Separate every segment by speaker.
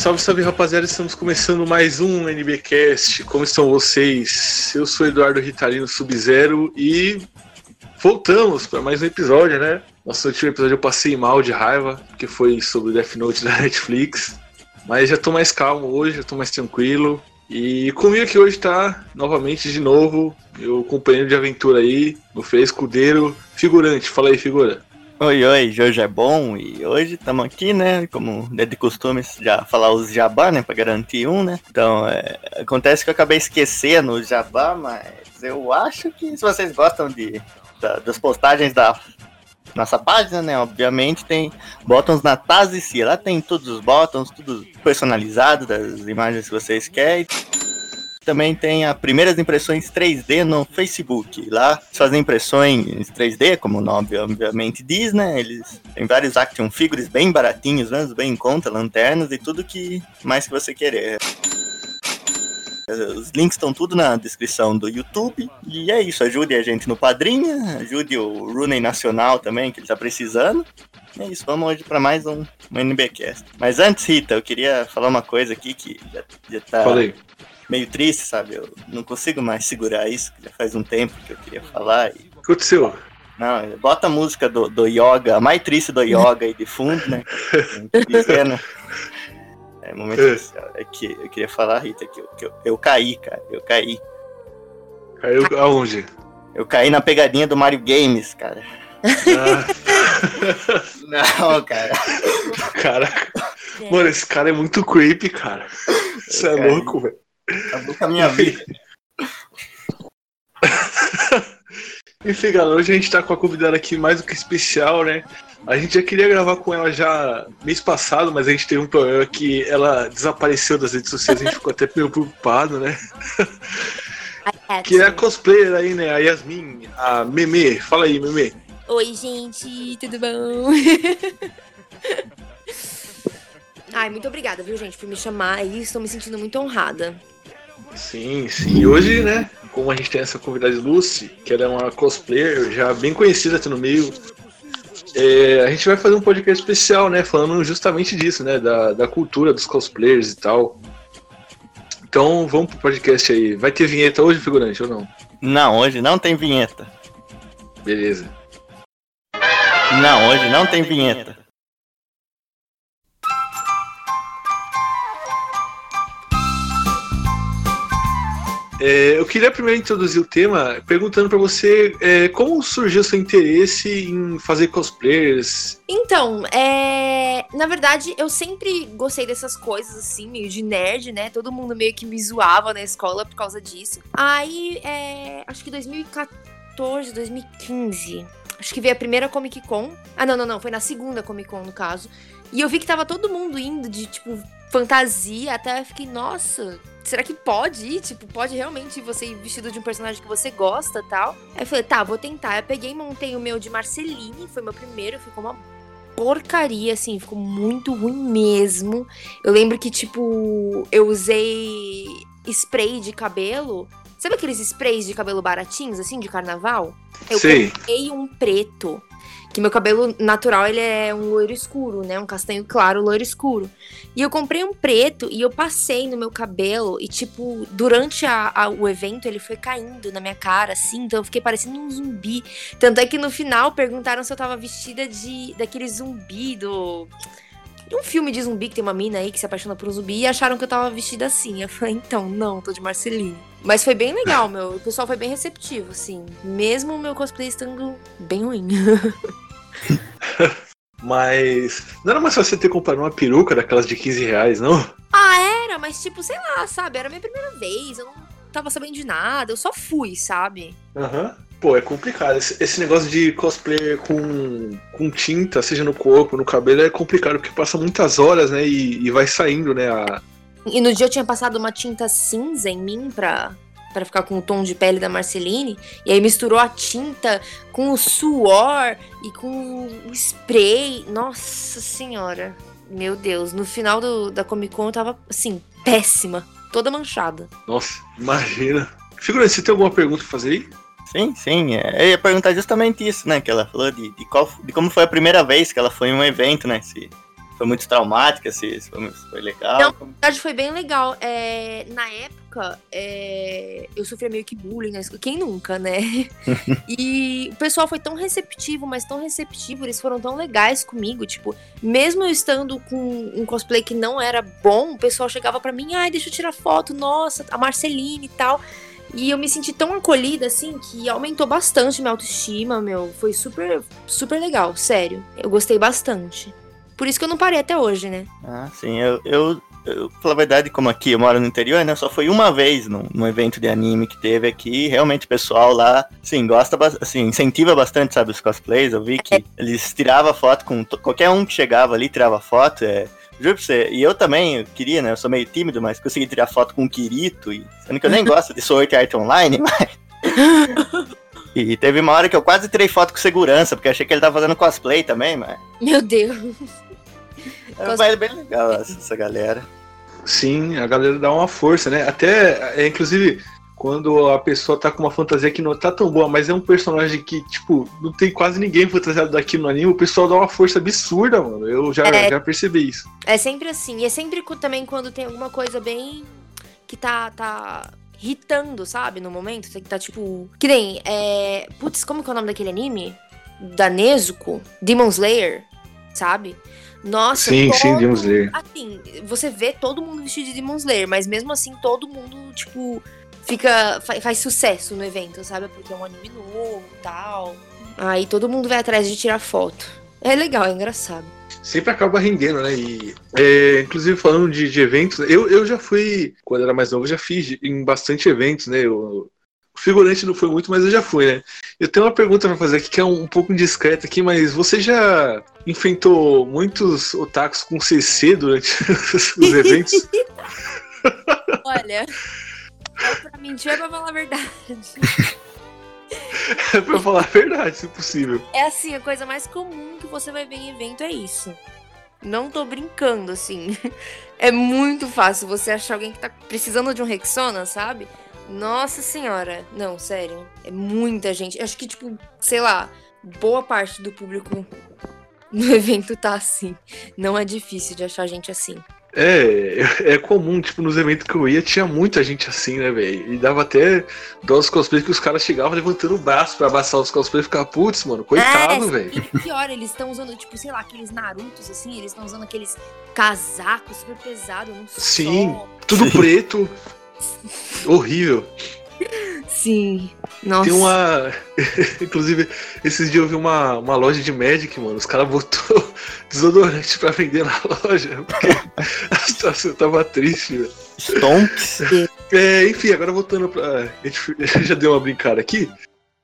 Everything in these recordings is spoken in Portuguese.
Speaker 1: Salve, salve rapaziada, estamos começando mais um NBcast. Como estão vocês? Eu sou Eduardo Ritalino Sub-Zero e voltamos para mais um episódio, né? Nosso último episódio eu passei mal de raiva, porque foi sobre Death Note da Netflix. Mas já tô mais calmo hoje, já tô mais tranquilo. E comigo aqui hoje tá, novamente, de novo, meu companheiro de aventura aí, no Fê Escudeiro, figurante. Fala aí, figura.
Speaker 2: Oi, oi, hoje é bom e hoje estamos aqui, né? Como é de costume, já falar os jabá, né? Pra garantir um, né? Então, é, acontece que eu acabei esquecendo o jabá, mas eu acho que se vocês gostam de, da, das postagens da nossa página, né? Obviamente tem botões na Tazici. Lá tem todos os botões, tudo personalizado das imagens que vocês querem. Também tem as primeiras impressões 3D no Facebook. Lá fazem impressões 3D, como o nome obviamente diz, né? Eles têm vários action figures bem baratinhos, mesmo, bem em conta, lanternas e tudo que mais que você querer. Os links estão tudo na descrição do YouTube. E é isso, ajude a gente no Padrinho, ajude o Rooney Nacional também, que ele está precisando. É isso, vamos hoje para mais um, um NBcast. Mas antes, Rita, eu queria falar uma coisa aqui que já, já tá
Speaker 1: Falei.
Speaker 2: Meio triste, sabe? Eu não consigo mais segurar isso, que já faz um tempo que eu queria falar. E...
Speaker 1: O que aconteceu?
Speaker 2: Não, bota a música do, do yoga, a mais triste do yoga aí de fundo, né? Dizendo. É momento especial. É que eu queria falar, Rita, que eu, que eu, eu caí, cara. Eu caí.
Speaker 1: Caiu aonde?
Speaker 2: Eu caí na pegadinha do Mario Games, cara.
Speaker 1: Ah,
Speaker 2: Não, cara.
Speaker 1: caraca. Mano, esse cara é muito creepy, cara. Isso é louco, velho.
Speaker 2: Acabou com a minha vida.
Speaker 1: Enfim, galera, hoje a gente tá com a convidada aqui mais do que especial, né? A gente já queria gravar com ela já mês passado, mas a gente teve um problema que ela desapareceu das redes sociais, a gente ficou até meio preocupado, né? Que é a cosplayer aí, né? A Yasmin, a Meme. Fala aí, Meme.
Speaker 3: Oi, gente, tudo bom? Ai, muito obrigada, viu, gente, por me chamar aí. Estou me sentindo muito honrada.
Speaker 1: Sim, sim. E hoje, né, como a gente tem essa convidada Lucy, que ela é uma cosplayer já bem conhecida aqui no meio, é, a gente vai fazer um podcast especial, né, falando justamente disso, né, da, da cultura dos cosplayers e tal. Então, vamos pro podcast aí. Vai ter vinheta hoje, figurante, ou não?
Speaker 2: Não, hoje não tem vinheta.
Speaker 1: Beleza.
Speaker 2: Não, hoje não tem vinheta.
Speaker 1: É, eu queria primeiro introduzir o tema perguntando pra você é, como surgiu seu interesse em fazer cosplayers.
Speaker 3: Então, é... na verdade, eu sempre gostei dessas coisas, assim, meio de nerd, né? Todo mundo meio que me zoava na escola por causa disso. Aí, é... acho que 2014, 2015. Acho que veio a primeira Comic Con. Ah, não, não, não. Foi na segunda Comic Con, no caso. E eu vi que tava todo mundo indo de, tipo, fantasia. Até eu fiquei, nossa, será que pode ir? Tipo, pode realmente você ir vestido de um personagem que você gosta e tal? Aí eu falei, tá, vou tentar. Eu peguei e montei o meu de Marceline. Foi meu primeiro. Ficou uma porcaria, assim. Ficou muito ruim mesmo. Eu lembro que, tipo, eu usei spray de cabelo. Sabe aqueles sprays de cabelo baratinhos, assim, de carnaval? Eu comprei um preto. Que meu cabelo natural, ele é um loiro escuro, né? Um castanho claro, loiro escuro. E eu comprei um preto e eu passei no meu cabelo. E, tipo, durante a- a- o evento, ele foi caindo na minha cara, assim. Então eu fiquei parecendo um zumbi. Tanto é que no final perguntaram se eu tava vestida de daquele zumbi do. Um filme de zumbi que tem uma mina aí que se apaixona por um zumbi e acharam que eu tava vestida assim. Eu falei, então, não, tô de Marceline. Mas foi bem legal, meu. O pessoal foi bem receptivo, assim. Mesmo o meu cosplay estando bem ruim.
Speaker 1: Mas não era mais fácil você ter comprado uma peruca daquelas de 15 reais, não?
Speaker 3: Ah, era, mas tipo, sei lá, sabe? Era a minha primeira vez, eu não tava sabendo de nada, eu só fui, sabe?
Speaker 1: Aham. Pô, é complicado. Esse, negócio de cosplayer com, com tinta, seja no corpo, no cabelo, é complicado, porque passa muitas horas, né? E, e vai saindo, né? A...
Speaker 3: E no dia eu tinha passado uma tinta cinza em mim pra, pra ficar com o tom de pele da Marceline. E aí misturou a tinta com o suor e com o spray. Nossa senhora. Meu Deus, no final do, da Comic Con eu tava, assim, péssima. Toda manchada.
Speaker 1: Nossa, imagina. Figurante, você tem alguma pergunta pra fazer aí?
Speaker 2: Sim, sim. é, Eu ia perguntar justamente isso, né? Que ela falou de, de, qual, de como foi a primeira vez que ela foi em um evento, né? Se foi muito traumática, se, se foi, se foi legal.
Speaker 3: Não, na verdade foi bem legal. É, na época, é, eu sofria meio que bullying na escola. Quem nunca, né? e o pessoal foi tão receptivo, mas tão receptivo, eles foram tão legais comigo. Tipo, mesmo eu estando com um cosplay que não era bom, o pessoal chegava para mim, ai, deixa eu tirar foto, nossa, a Marceline e tal. E eu me senti tão acolhida, assim, que aumentou bastante minha autoestima, meu. Foi super, super legal, sério. Eu gostei bastante. Por isso que eu não parei até hoje, né?
Speaker 2: Ah, sim. Eu, eu, eu pela verdade, como aqui eu moro no interior, né? Só foi uma vez num, num evento de anime que teve aqui. Realmente o pessoal lá, sim, gosta, assim, incentiva bastante, sabe, os cosplays. Eu vi que é. eles tiravam foto com qualquer um que chegava ali, tirava foto. É, Juro pra você, e eu também eu queria, né? Eu sou meio tímido, mas consegui tirar foto com o Kirito. E, sendo que eu nem gosto de Sword Art Online, mas. e teve uma hora que eu quase tirei foto com segurança, porque achei que ele tava fazendo cosplay também, mas.
Speaker 3: Meu Deus.
Speaker 2: É bem legal essa galera.
Speaker 1: Sim, a galera dá uma força, né? Até, é, inclusive, quando a pessoa tá com uma fantasia que não tá tão boa, mas é um personagem que, tipo, não tem quase ninguém fantasiado daqui no anime, o pessoal dá uma força absurda, mano. Eu já, é, já percebi isso.
Speaker 3: É sempre assim. E é sempre também quando tem alguma coisa bem. que tá. tá irritando, sabe? No momento. Que tá tipo. Que nem. É... Putz, como que é o nome daquele anime? Da Nezuko? Demon Slayer, sabe? Nossa,
Speaker 1: sim, todo... sim, Demon Slayer.
Speaker 3: Assim, você vê todo mundo vestido de Demon Slayer, mas mesmo assim todo mundo, tipo, fica faz, sucesso no evento, sabe? Porque é um anime novo e tal. Aí todo mundo vai atrás de tirar foto. É legal, é engraçado.
Speaker 1: Sempre acaba rendendo, né? E, é, inclusive, falando de, de, eventos, eu, eu já fui, quando era mais novo, já fiz em bastante eventos, né? Eu, figurante não foi muito, mas eu já fui, né? Eu tenho uma pergunta para fazer aqui que é um, um pouco indiscreta aqui, mas você já enfrentou muitos otakus com CC durante os eventos?
Speaker 3: Olha, é pra mentir, é pra falar a verdade.
Speaker 1: é pra falar a verdade, se possível.
Speaker 3: É assim, a coisa mais comum que você vai ver em evento é isso. Não tô brincando, assim. É muito fácil você achar alguém que tá precisando de um Rexona, sabe? Nossa senhora. Não, sério. É muita gente. Acho que, tipo, sei lá, boa parte do público no evento tá assim. Não é difícil de achar gente assim.
Speaker 1: É, é comum, tipo, nos eventos que eu ia, tinha muita gente assim, né, velho? E dava até dó cosplays que os caras chegavam levantando o braço pra abraçar os cosplays e ficar, putz, mano, coitado, é, velho.
Speaker 3: E pior, eles estão usando, tipo, sei lá, aqueles Narutos, assim, eles estão usando aqueles casacos super pesados,
Speaker 1: Sim, sol. tudo Sim. preto. Horrível.
Speaker 3: Sim. Nossa.
Speaker 1: Tem uma. Inclusive, esses dias eu vi uma, uma loja de Magic, mano. Os caras botou desodorante pra vender na loja. Porque a situação tava triste, velho.
Speaker 2: Stonks?
Speaker 1: É, enfim, agora voltando pra. A gente já deu uma brincada aqui.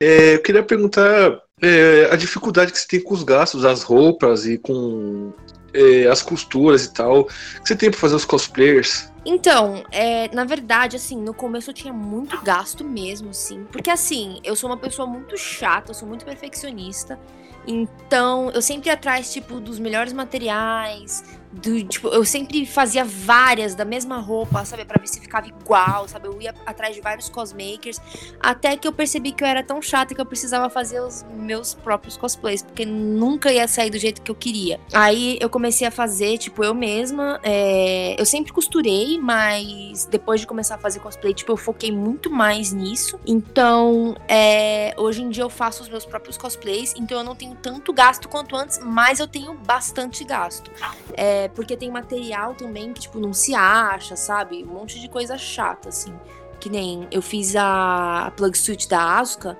Speaker 1: É, eu queria perguntar é, a dificuldade que você tem com os gastos, as roupas e com é, as costuras e tal. Você tem pra fazer os cosplayers?
Speaker 3: Então, é, na verdade, assim, no começo eu tinha muito gasto mesmo, sim. Porque, assim, eu sou uma pessoa muito chata, eu sou muito perfeccionista. Então, eu sempre ia atrás, tipo, dos melhores materiais, do, tipo, eu sempre fazia várias da mesma roupa, sabe? Pra ver se ficava igual, sabe? Eu ia atrás de vários cosmakers. Até que eu percebi que eu era tão chata que eu precisava fazer os meus próprios cosplays. Porque nunca ia sair do jeito que eu queria. Aí eu comecei a fazer, tipo, eu mesma. É... Eu sempre costurei, mas depois de começar a fazer cosplay, tipo, eu foquei muito mais nisso. Então, é... hoje em dia eu faço os meus próprios cosplays. Então eu não tenho tanto gasto quanto antes, mas eu tenho bastante gasto. É porque tem material também que, tipo, não se acha, sabe? Um monte de coisa chata, assim. Que nem eu fiz a plug suit da Asuka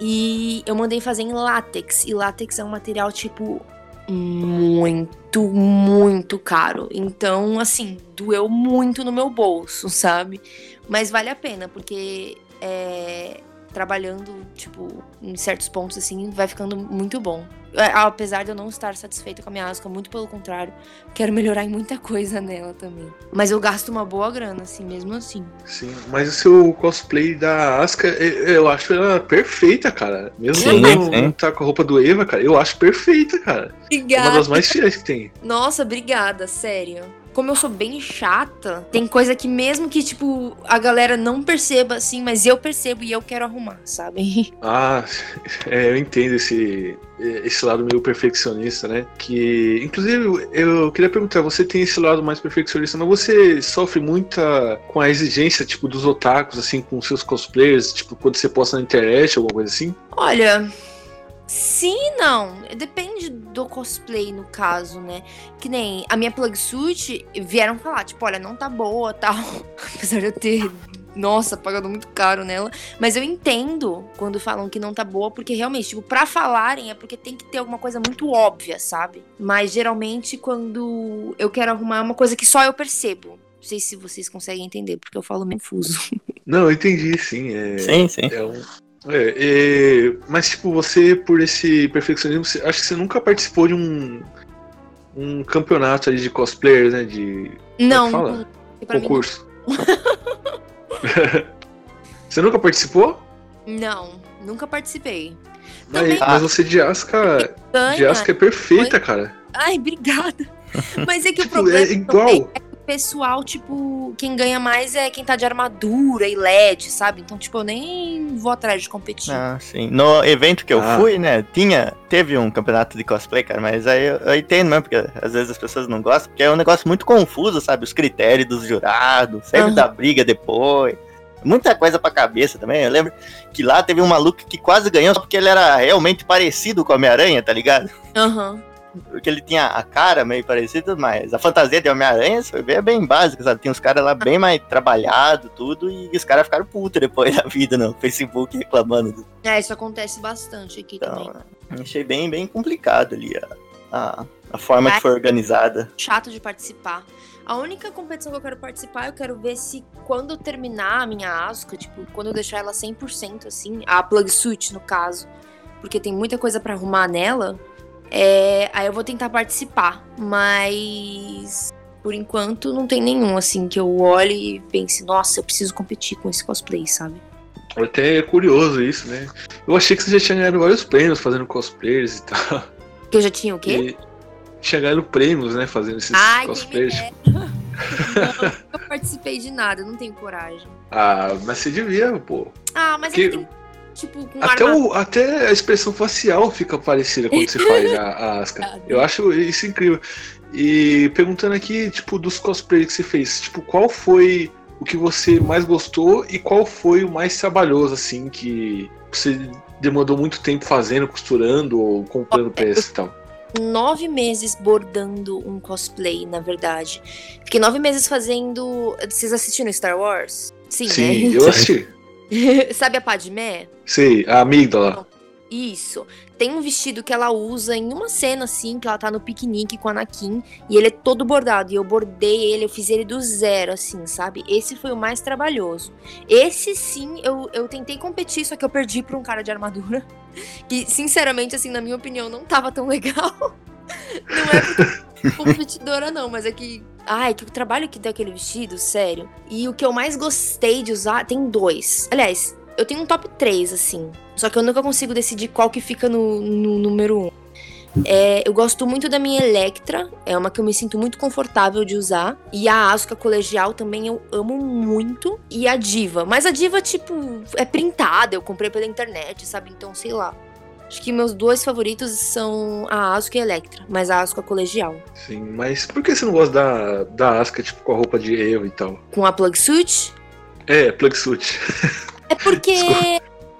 Speaker 3: e eu mandei fazer em látex. E látex é um material, tipo, muito, muito caro. Então, assim, doeu muito no meu bolso, sabe? Mas vale a pena, porque é, trabalhando, tipo, em certos pontos, assim, vai ficando muito bom. É, apesar de eu não estar satisfeita com a minha Asuka, muito pelo contrário, quero melhorar em muita coisa nela também. Mas eu gasto uma boa grana, assim, mesmo assim.
Speaker 1: Sim, mas o seu cosplay da Asuka, eu acho ela perfeita, cara. Mesmo sim, não, não tá com a roupa do Eva, cara, eu acho perfeita, cara.
Speaker 3: Obrigada.
Speaker 1: É uma das mais fiéis que tem.
Speaker 3: Nossa, obrigada, sério. Como eu sou bem chata, tem coisa que mesmo que, tipo, a galera não perceba, assim, mas eu percebo e eu quero arrumar, sabe?
Speaker 1: Ah, é, eu entendo esse, esse lado meio perfeccionista, né? Que, inclusive, eu queria perguntar, você tem esse lado mais perfeccionista, mas você sofre muita com a exigência, tipo, dos otakus, assim, com seus cosplayers, tipo, quando você posta na internet, alguma coisa assim?
Speaker 3: Olha, Sim e não. Depende do cosplay, no caso, né? Que nem a minha plug suit vieram falar, tipo, olha, não tá boa tal. Apesar de eu ter, nossa, pagado muito caro nela. Mas eu entendo quando falam que não tá boa, porque realmente, tipo, pra falarem é porque tem que ter alguma coisa muito óbvia, sabe? Mas geralmente quando eu quero arrumar é uma coisa que só eu percebo. Não sei se vocês conseguem entender, porque eu falo meio fuso.
Speaker 1: Não, eu entendi, sim. É,
Speaker 2: sim, sim.
Speaker 1: É um, é, é, mas, tipo, você, por esse perfeccionismo, você, acho que você nunca participou de um, um campeonato ali de cosplayers, né? De.
Speaker 3: É não,
Speaker 1: fala? Concurso. você nunca participou?
Speaker 3: Não, nunca participei.
Speaker 1: Mas, Também... mas você de Asca. De Asca é perfeita, Foi... cara.
Speaker 3: Ai, obrigada. Mas é que tipo, o problema
Speaker 1: é igual.
Speaker 3: É pessoal, tipo, quem ganha mais é quem tá de armadura e LED, sabe? Então, tipo, eu nem vou atrás de competir.
Speaker 2: Ah, sim. No evento que eu ah. fui, né, tinha, teve um campeonato de cosplay, cara, mas aí eu, eu entendo mesmo, porque às vezes as pessoas não gostam, porque é um negócio muito confuso, sabe? Os critérios dos jurados, sempre uhum. dá briga depois. Muita coisa pra cabeça também. Eu lembro que lá teve um maluco que quase ganhou só porque ele era realmente parecido com a Homem-Aranha, tá ligado?
Speaker 3: Aham. Uhum
Speaker 2: porque ele tinha a cara meio parecida, mas a fantasia de Homem-Aranha foi bem, básica, sabe? Tinha uns caras lá bem mais trabalhado, tudo, e os caras ficaram putos depois da vida no Facebook reclamando.
Speaker 3: É, isso acontece bastante aqui então, também.
Speaker 2: Achei bem, bem complicado ali a, a, a forma é, que foi organizada.
Speaker 3: Chato de participar. A única competição que eu quero participar, eu quero ver se quando terminar a minha Asuka, tipo, quando eu deixar ela 100% assim, a plug suit no caso, porque tem muita coisa para arrumar nela, é, aí eu vou tentar participar, mas por enquanto não tem nenhum assim que eu olhe e pense, nossa, eu preciso competir com esse cosplay, sabe?
Speaker 1: Até é curioso isso, né? Eu achei que você já tinha ganhado vários prêmios fazendo cosplays e tal.
Speaker 3: Que eu já tinha o quê? E
Speaker 1: tinha ganhado prêmios, né? Fazendo esses
Speaker 3: Ai,
Speaker 1: cosplays.
Speaker 3: não, eu participei de nada, não tenho coragem.
Speaker 1: Ah, mas você devia, pô.
Speaker 3: Ah, mas que... eu Tipo, com
Speaker 1: até, o, até a expressão facial fica parecida quando você faz a, a Asca. Eu acho isso incrível. E perguntando aqui, tipo, dos cosplays que você fez, tipo, qual foi o que você mais gostou e qual foi o mais trabalhoso, assim, que você demorou muito tempo fazendo, costurando ou comprando peças e tal?
Speaker 3: Nove meses bordando um cosplay, na verdade. Fiquei nove meses fazendo. Vocês assistiram Star Wars?
Speaker 1: Sim, Sim né? eu assisti.
Speaker 3: Sabe a Padmé?
Speaker 1: Sim, a amígdala.
Speaker 3: Isso. Tem um vestido que ela usa em uma cena, assim, que ela tá no piquenique com a Anakin. E ele é todo bordado. E eu bordei ele, eu fiz ele do zero, assim, sabe? Esse foi o mais trabalhoso. Esse, sim, eu, eu tentei competir, só que eu perdi pra um cara de armadura. Que, sinceramente, assim, na minha opinião, não tava tão legal. Não é competidora, não, mas é que Ai, que o trabalho que deu aquele vestido, sério. E o que eu mais gostei de usar, tem dois. Aliás, eu tenho um top 3, assim. Só que eu nunca consigo decidir qual que fica no, no número 1. Um. É, eu gosto muito da minha Electra, é uma que eu me sinto muito confortável de usar. E a Asuka Colegial também eu amo muito. E a Diva. Mas a Diva, tipo, é printada, eu comprei pela internet, sabe? Então, sei lá. Acho que meus dois favoritos são a Asuka e a Electra, mas a Asuka colegial.
Speaker 1: Sim, mas por que você não gosta da, da Asuka, tipo, com a roupa de Eva e tal?
Speaker 3: Com a plug suit?
Speaker 1: É, plug suit.
Speaker 3: É porque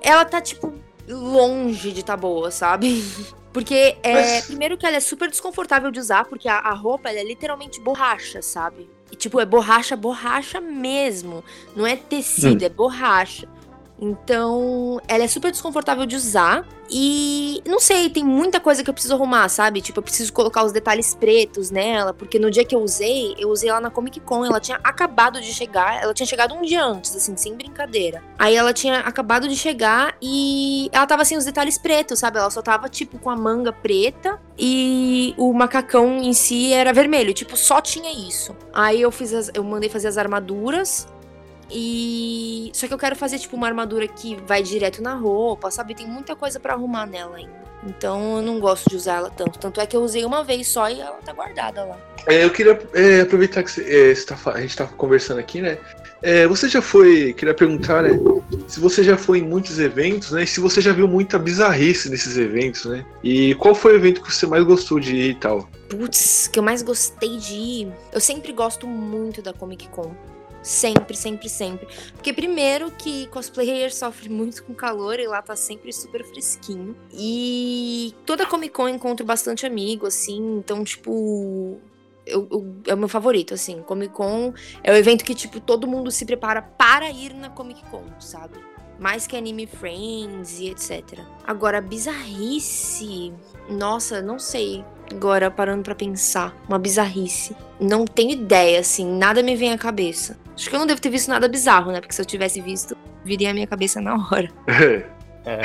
Speaker 3: ela tá, tipo, longe de tá boa, sabe? Porque, é, mas... primeiro que ela é super desconfortável de usar, porque a, a roupa, é literalmente borracha, sabe? E, tipo, é borracha, borracha mesmo. Não é tecido, hum. é borracha. Então, ela é super desconfortável de usar. E não sei, tem muita coisa que eu preciso arrumar, sabe? Tipo, eu preciso colocar os detalhes pretos nela, porque no dia que eu usei, eu usei ela na Comic Con, ela tinha acabado de chegar, ela tinha chegado um dia antes, assim, sem brincadeira. Aí ela tinha acabado de chegar e ela tava sem os detalhes pretos, sabe? Ela só tava, tipo, com a manga preta e o macacão em si era vermelho, tipo, só tinha isso. Aí eu fiz as, eu mandei fazer as armaduras e. Só que eu quero fazer, tipo, uma armadura que vai direto na roupa, sabe? Tem muita coisa para arrumar nela ainda. Então eu não gosto de usar ela tanto. Tanto é que eu usei uma vez só e ela tá guardada lá.
Speaker 1: É, eu queria é, aproveitar que é, tá a gente tá conversando aqui, né? É, você já foi, queria perguntar, né? Se você já foi em muitos eventos, né? E se você já viu muita bizarrice nesses eventos, né? E qual foi o evento que você mais gostou de ir e tal?
Speaker 3: Putz, que eu mais gostei de ir. Eu sempre gosto muito da Comic Con. Sempre, sempre, sempre. Porque primeiro que cosplayer sofre muito com calor e lá tá sempre super fresquinho. E toda Comic Con encontro bastante amigo, assim. Então, tipo. eu- eu- é o meu favorito, assim. Comic Con é o evento que, tipo, todo mundo se prepara para ir na Comic Con, sabe? Mais que Anime Friends e etc. Agora, bizarrice. Nossa, não sei. Agora, parando pra pensar. Uma bizarrice. Não tenho ideia, assim. Nada me vem à cabeça. Acho que eu não devo ter visto nada bizarro, né? Porque se eu tivesse visto, viria a minha cabeça na hora.
Speaker 2: É,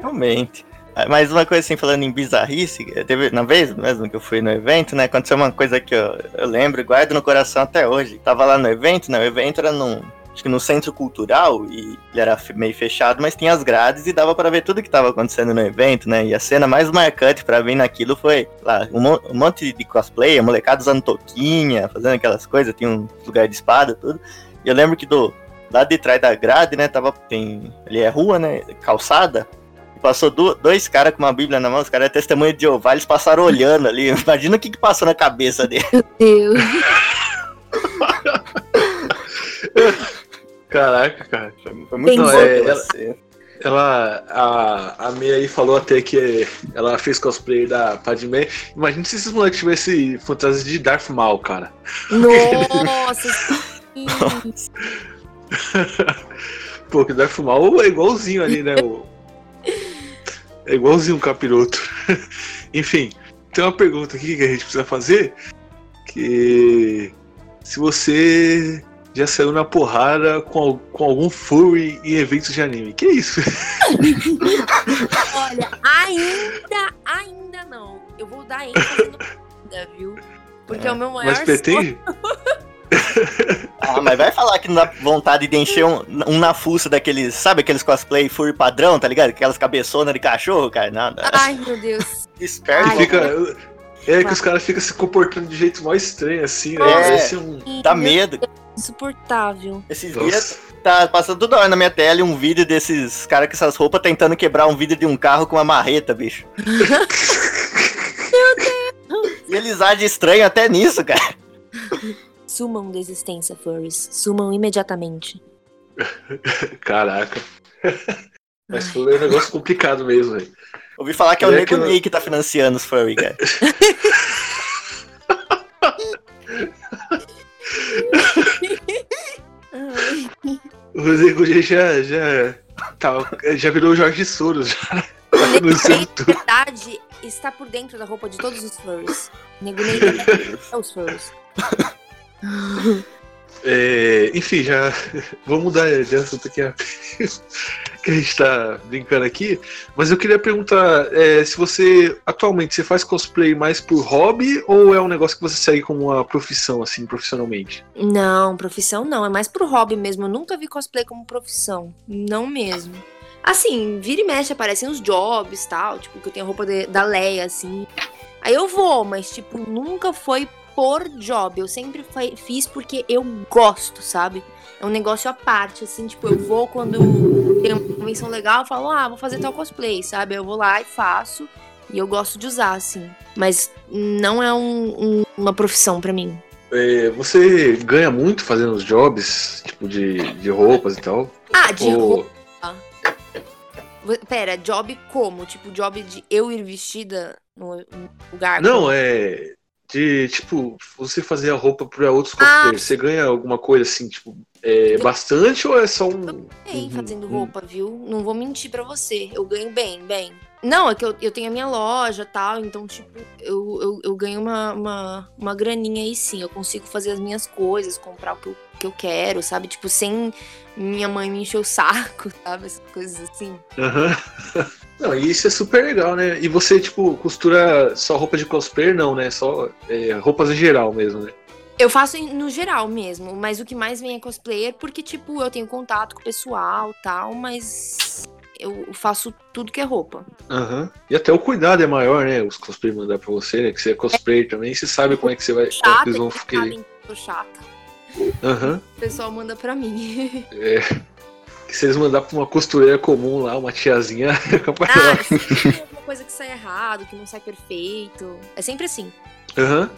Speaker 2: realmente. Ah, Mas uma coisa assim, falando em bizarrice, teve na vez mesmo que eu fui no evento, né? Aconteceu uma coisa que eu, eu lembro e guardo no coração até hoje. Tava lá no evento, né? O evento era num. Acho que no centro cultural, e ele era meio fechado, mas tinha as grades e dava pra ver tudo que tava acontecendo no evento, né? E a cena mais marcante pra mim naquilo foi lá, um, um monte de cosplay, a molecada usando touquinha, fazendo aquelas coisas, tinha um lugar de espada, tudo. E eu lembro que do lado de trás da grade, né, tava, tem, ali é rua, né, calçada, e passou du- dois caras com uma bíblia na mão, os caras é testemunho de Jeová, eles passaram olhando ali, imagina o que que passou na cabeça dele.
Speaker 3: Deus.
Speaker 1: Caraca, cara.
Speaker 2: Foi muito louco
Speaker 1: é, ela-. Ela, a, a Mei aí falou até que ela fez cosplay da Padmé. Imagina se esses moleques tivessem fantasia de Darth Maul, cara.
Speaker 3: Nossa.
Speaker 1: Pô, que Darth Maul é igualzinho ali, né? o- É igualzinho o capiroto. Enfim, tem uma pergunta aqui que a gente precisa fazer. Que se você já saiu na porrada com, com algum furry em eventos de anime. Que isso?
Speaker 3: Olha, ainda, ainda não. Eu vou dar ênfase no ainda, viu? Porque é, o meu maior
Speaker 1: Mas pretende?
Speaker 2: Ah, mas vai falar que não dá vontade de encher um, um na fuça daqueles, sabe aqueles cosplay furry padrão, tá ligado? Aquelas cabeçonas de cachorro, cara, nada.
Speaker 3: Ai, meu Deus.
Speaker 2: Esperto,
Speaker 1: fica, é que os caras ficam se comportando de jeito mais estranho, assim, né?
Speaker 2: É.
Speaker 1: Parece um.
Speaker 2: dá medo.
Speaker 3: Insuportável.
Speaker 2: Esses dias tá passando toda hora na minha tela um vídeo desses caras com essas roupas tentando quebrar um vidro de um carro com uma marreta, bicho. E eles agem estranho até nisso, cara.
Speaker 3: Sumam da existência, furries. Sumam imediatamente.
Speaker 1: Caraca. Mas foi um negócio complicado mesmo, velho.
Speaker 2: Ouvi falar que é o
Speaker 1: É
Speaker 2: Nego
Speaker 1: que eu-
Speaker 2: Ney que tá financiando os furry, cara.
Speaker 1: O G já, já, tá, já virou o Jorge Soros. Já,
Speaker 3: O Nego Ney, na verdade, está por dentro da roupa de todos os furries. Nego Ney é os furries.
Speaker 1: É, enfim, já vamos mudar de assunto aqui, que a gente tá brincando aqui. Mas eu queria perguntar é, se você atualmente você faz cosplay mais por hobby ou é um negócio que você segue como uma profissão, assim, profissionalmente?
Speaker 3: Não, profissão não. É mais pro hobby mesmo. Eu nunca vi cosplay como profissão. Não mesmo. Assim, vira e mexe, aparecem uns jobs tal. Tipo, que eu tenho roupa de- da Leia, assim. Aí eu vou, mas, tipo, nunca foi por job. Eu sempre fiz porque eu gosto, sabe? É um negócio à parte, assim. Tipo, eu vou quando tem uma convenção legal, eu falo, ah, vou fazer tal cosplay, sabe? Eu vou lá e faço. E eu gosto de usar, assim. Mas não é um- um- uma profissão pra mim.
Speaker 1: É, você ganha muito fazendo os jobs, tipo, de, de roupas e tal?
Speaker 3: Ah, de
Speaker 1: Ou-
Speaker 3: roupa. Pera, job como? Tipo, job de eu ir vestida no lugar?
Speaker 1: Não, é. De, tipo, você fazer a roupa pra outros
Speaker 3: Ah.
Speaker 1: cosplayers. Você ganha alguma coisa assim, tipo, é, bastante ou é só um.
Speaker 3: bem
Speaker 1: Uhum,
Speaker 3: fazendo
Speaker 1: uhum.
Speaker 3: roupa, viu? Não vou mentir pra você. Eu ganho bem, bem. Não, é que eu, eu tenho a minha loja tal, então, tipo, eu, eu, eu ganho uma, uma, uma graninha aí sim. Eu consigo fazer as minhas coisas, comprar o que eu, que eu quero, sabe? Tipo, sem minha mãe me encher o saco, sabe? Essas coisas assim.
Speaker 1: Aham. Não, e isso é super legal, né? E você, tipo, costura só roupa de cosplayer, não, né? Só é, roupas em geral mesmo, né?
Speaker 3: Eu faço no geral mesmo, mas o que mais vem é cosplayer, porque, tipo, eu tenho contato com o pessoal tal, mas eu faço tudo que é roupa.
Speaker 1: Aham. E até o cuidado é maior, né? Os cosplay mandar pra você, né? Que você é cosplayer também, você sabe como é que você vai. como que
Speaker 3: Chata,
Speaker 1: eles vão
Speaker 3: eles que eu sou chata.
Speaker 1: Aham.
Speaker 3: O pessoal manda pra mim.
Speaker 1: É. Que se eles mandar pra uma costureira comum lá, uma tiazinha, é capaz
Speaker 3: Ah, tem alguma coisa que sai errado, que não sai perfeito. É sempre assim.
Speaker 1: Aham.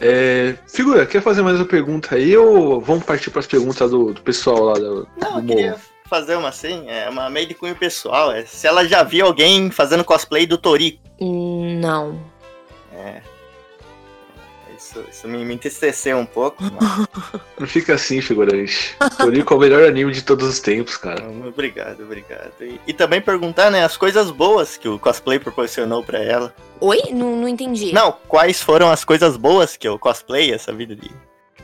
Speaker 1: É, figura, quer fazer mais uma pergunta aí ou vamos partir para as perguntas do, do pessoal lá do,
Speaker 2: Não,
Speaker 1: do
Speaker 2: eu queria fazer uma assim, é uma meio de cunho pessoal. É, se ela já viu alguém fazendo cosplay do Torico.
Speaker 3: Hum, Não.
Speaker 2: É. Isso, isso me, me entristeceu um pouco. mas-
Speaker 1: Não fica assim, figurante. Torico é o melhor anime de todos os tempos, cara.
Speaker 2: obrigado, obrigado. E, e também perguntar, né, as coisas boas que o cosplay proporcionou pra ela.
Speaker 3: Oi? Não, não entendi.
Speaker 2: Não, quais foram as coisas boas que o cosplay, essa vida de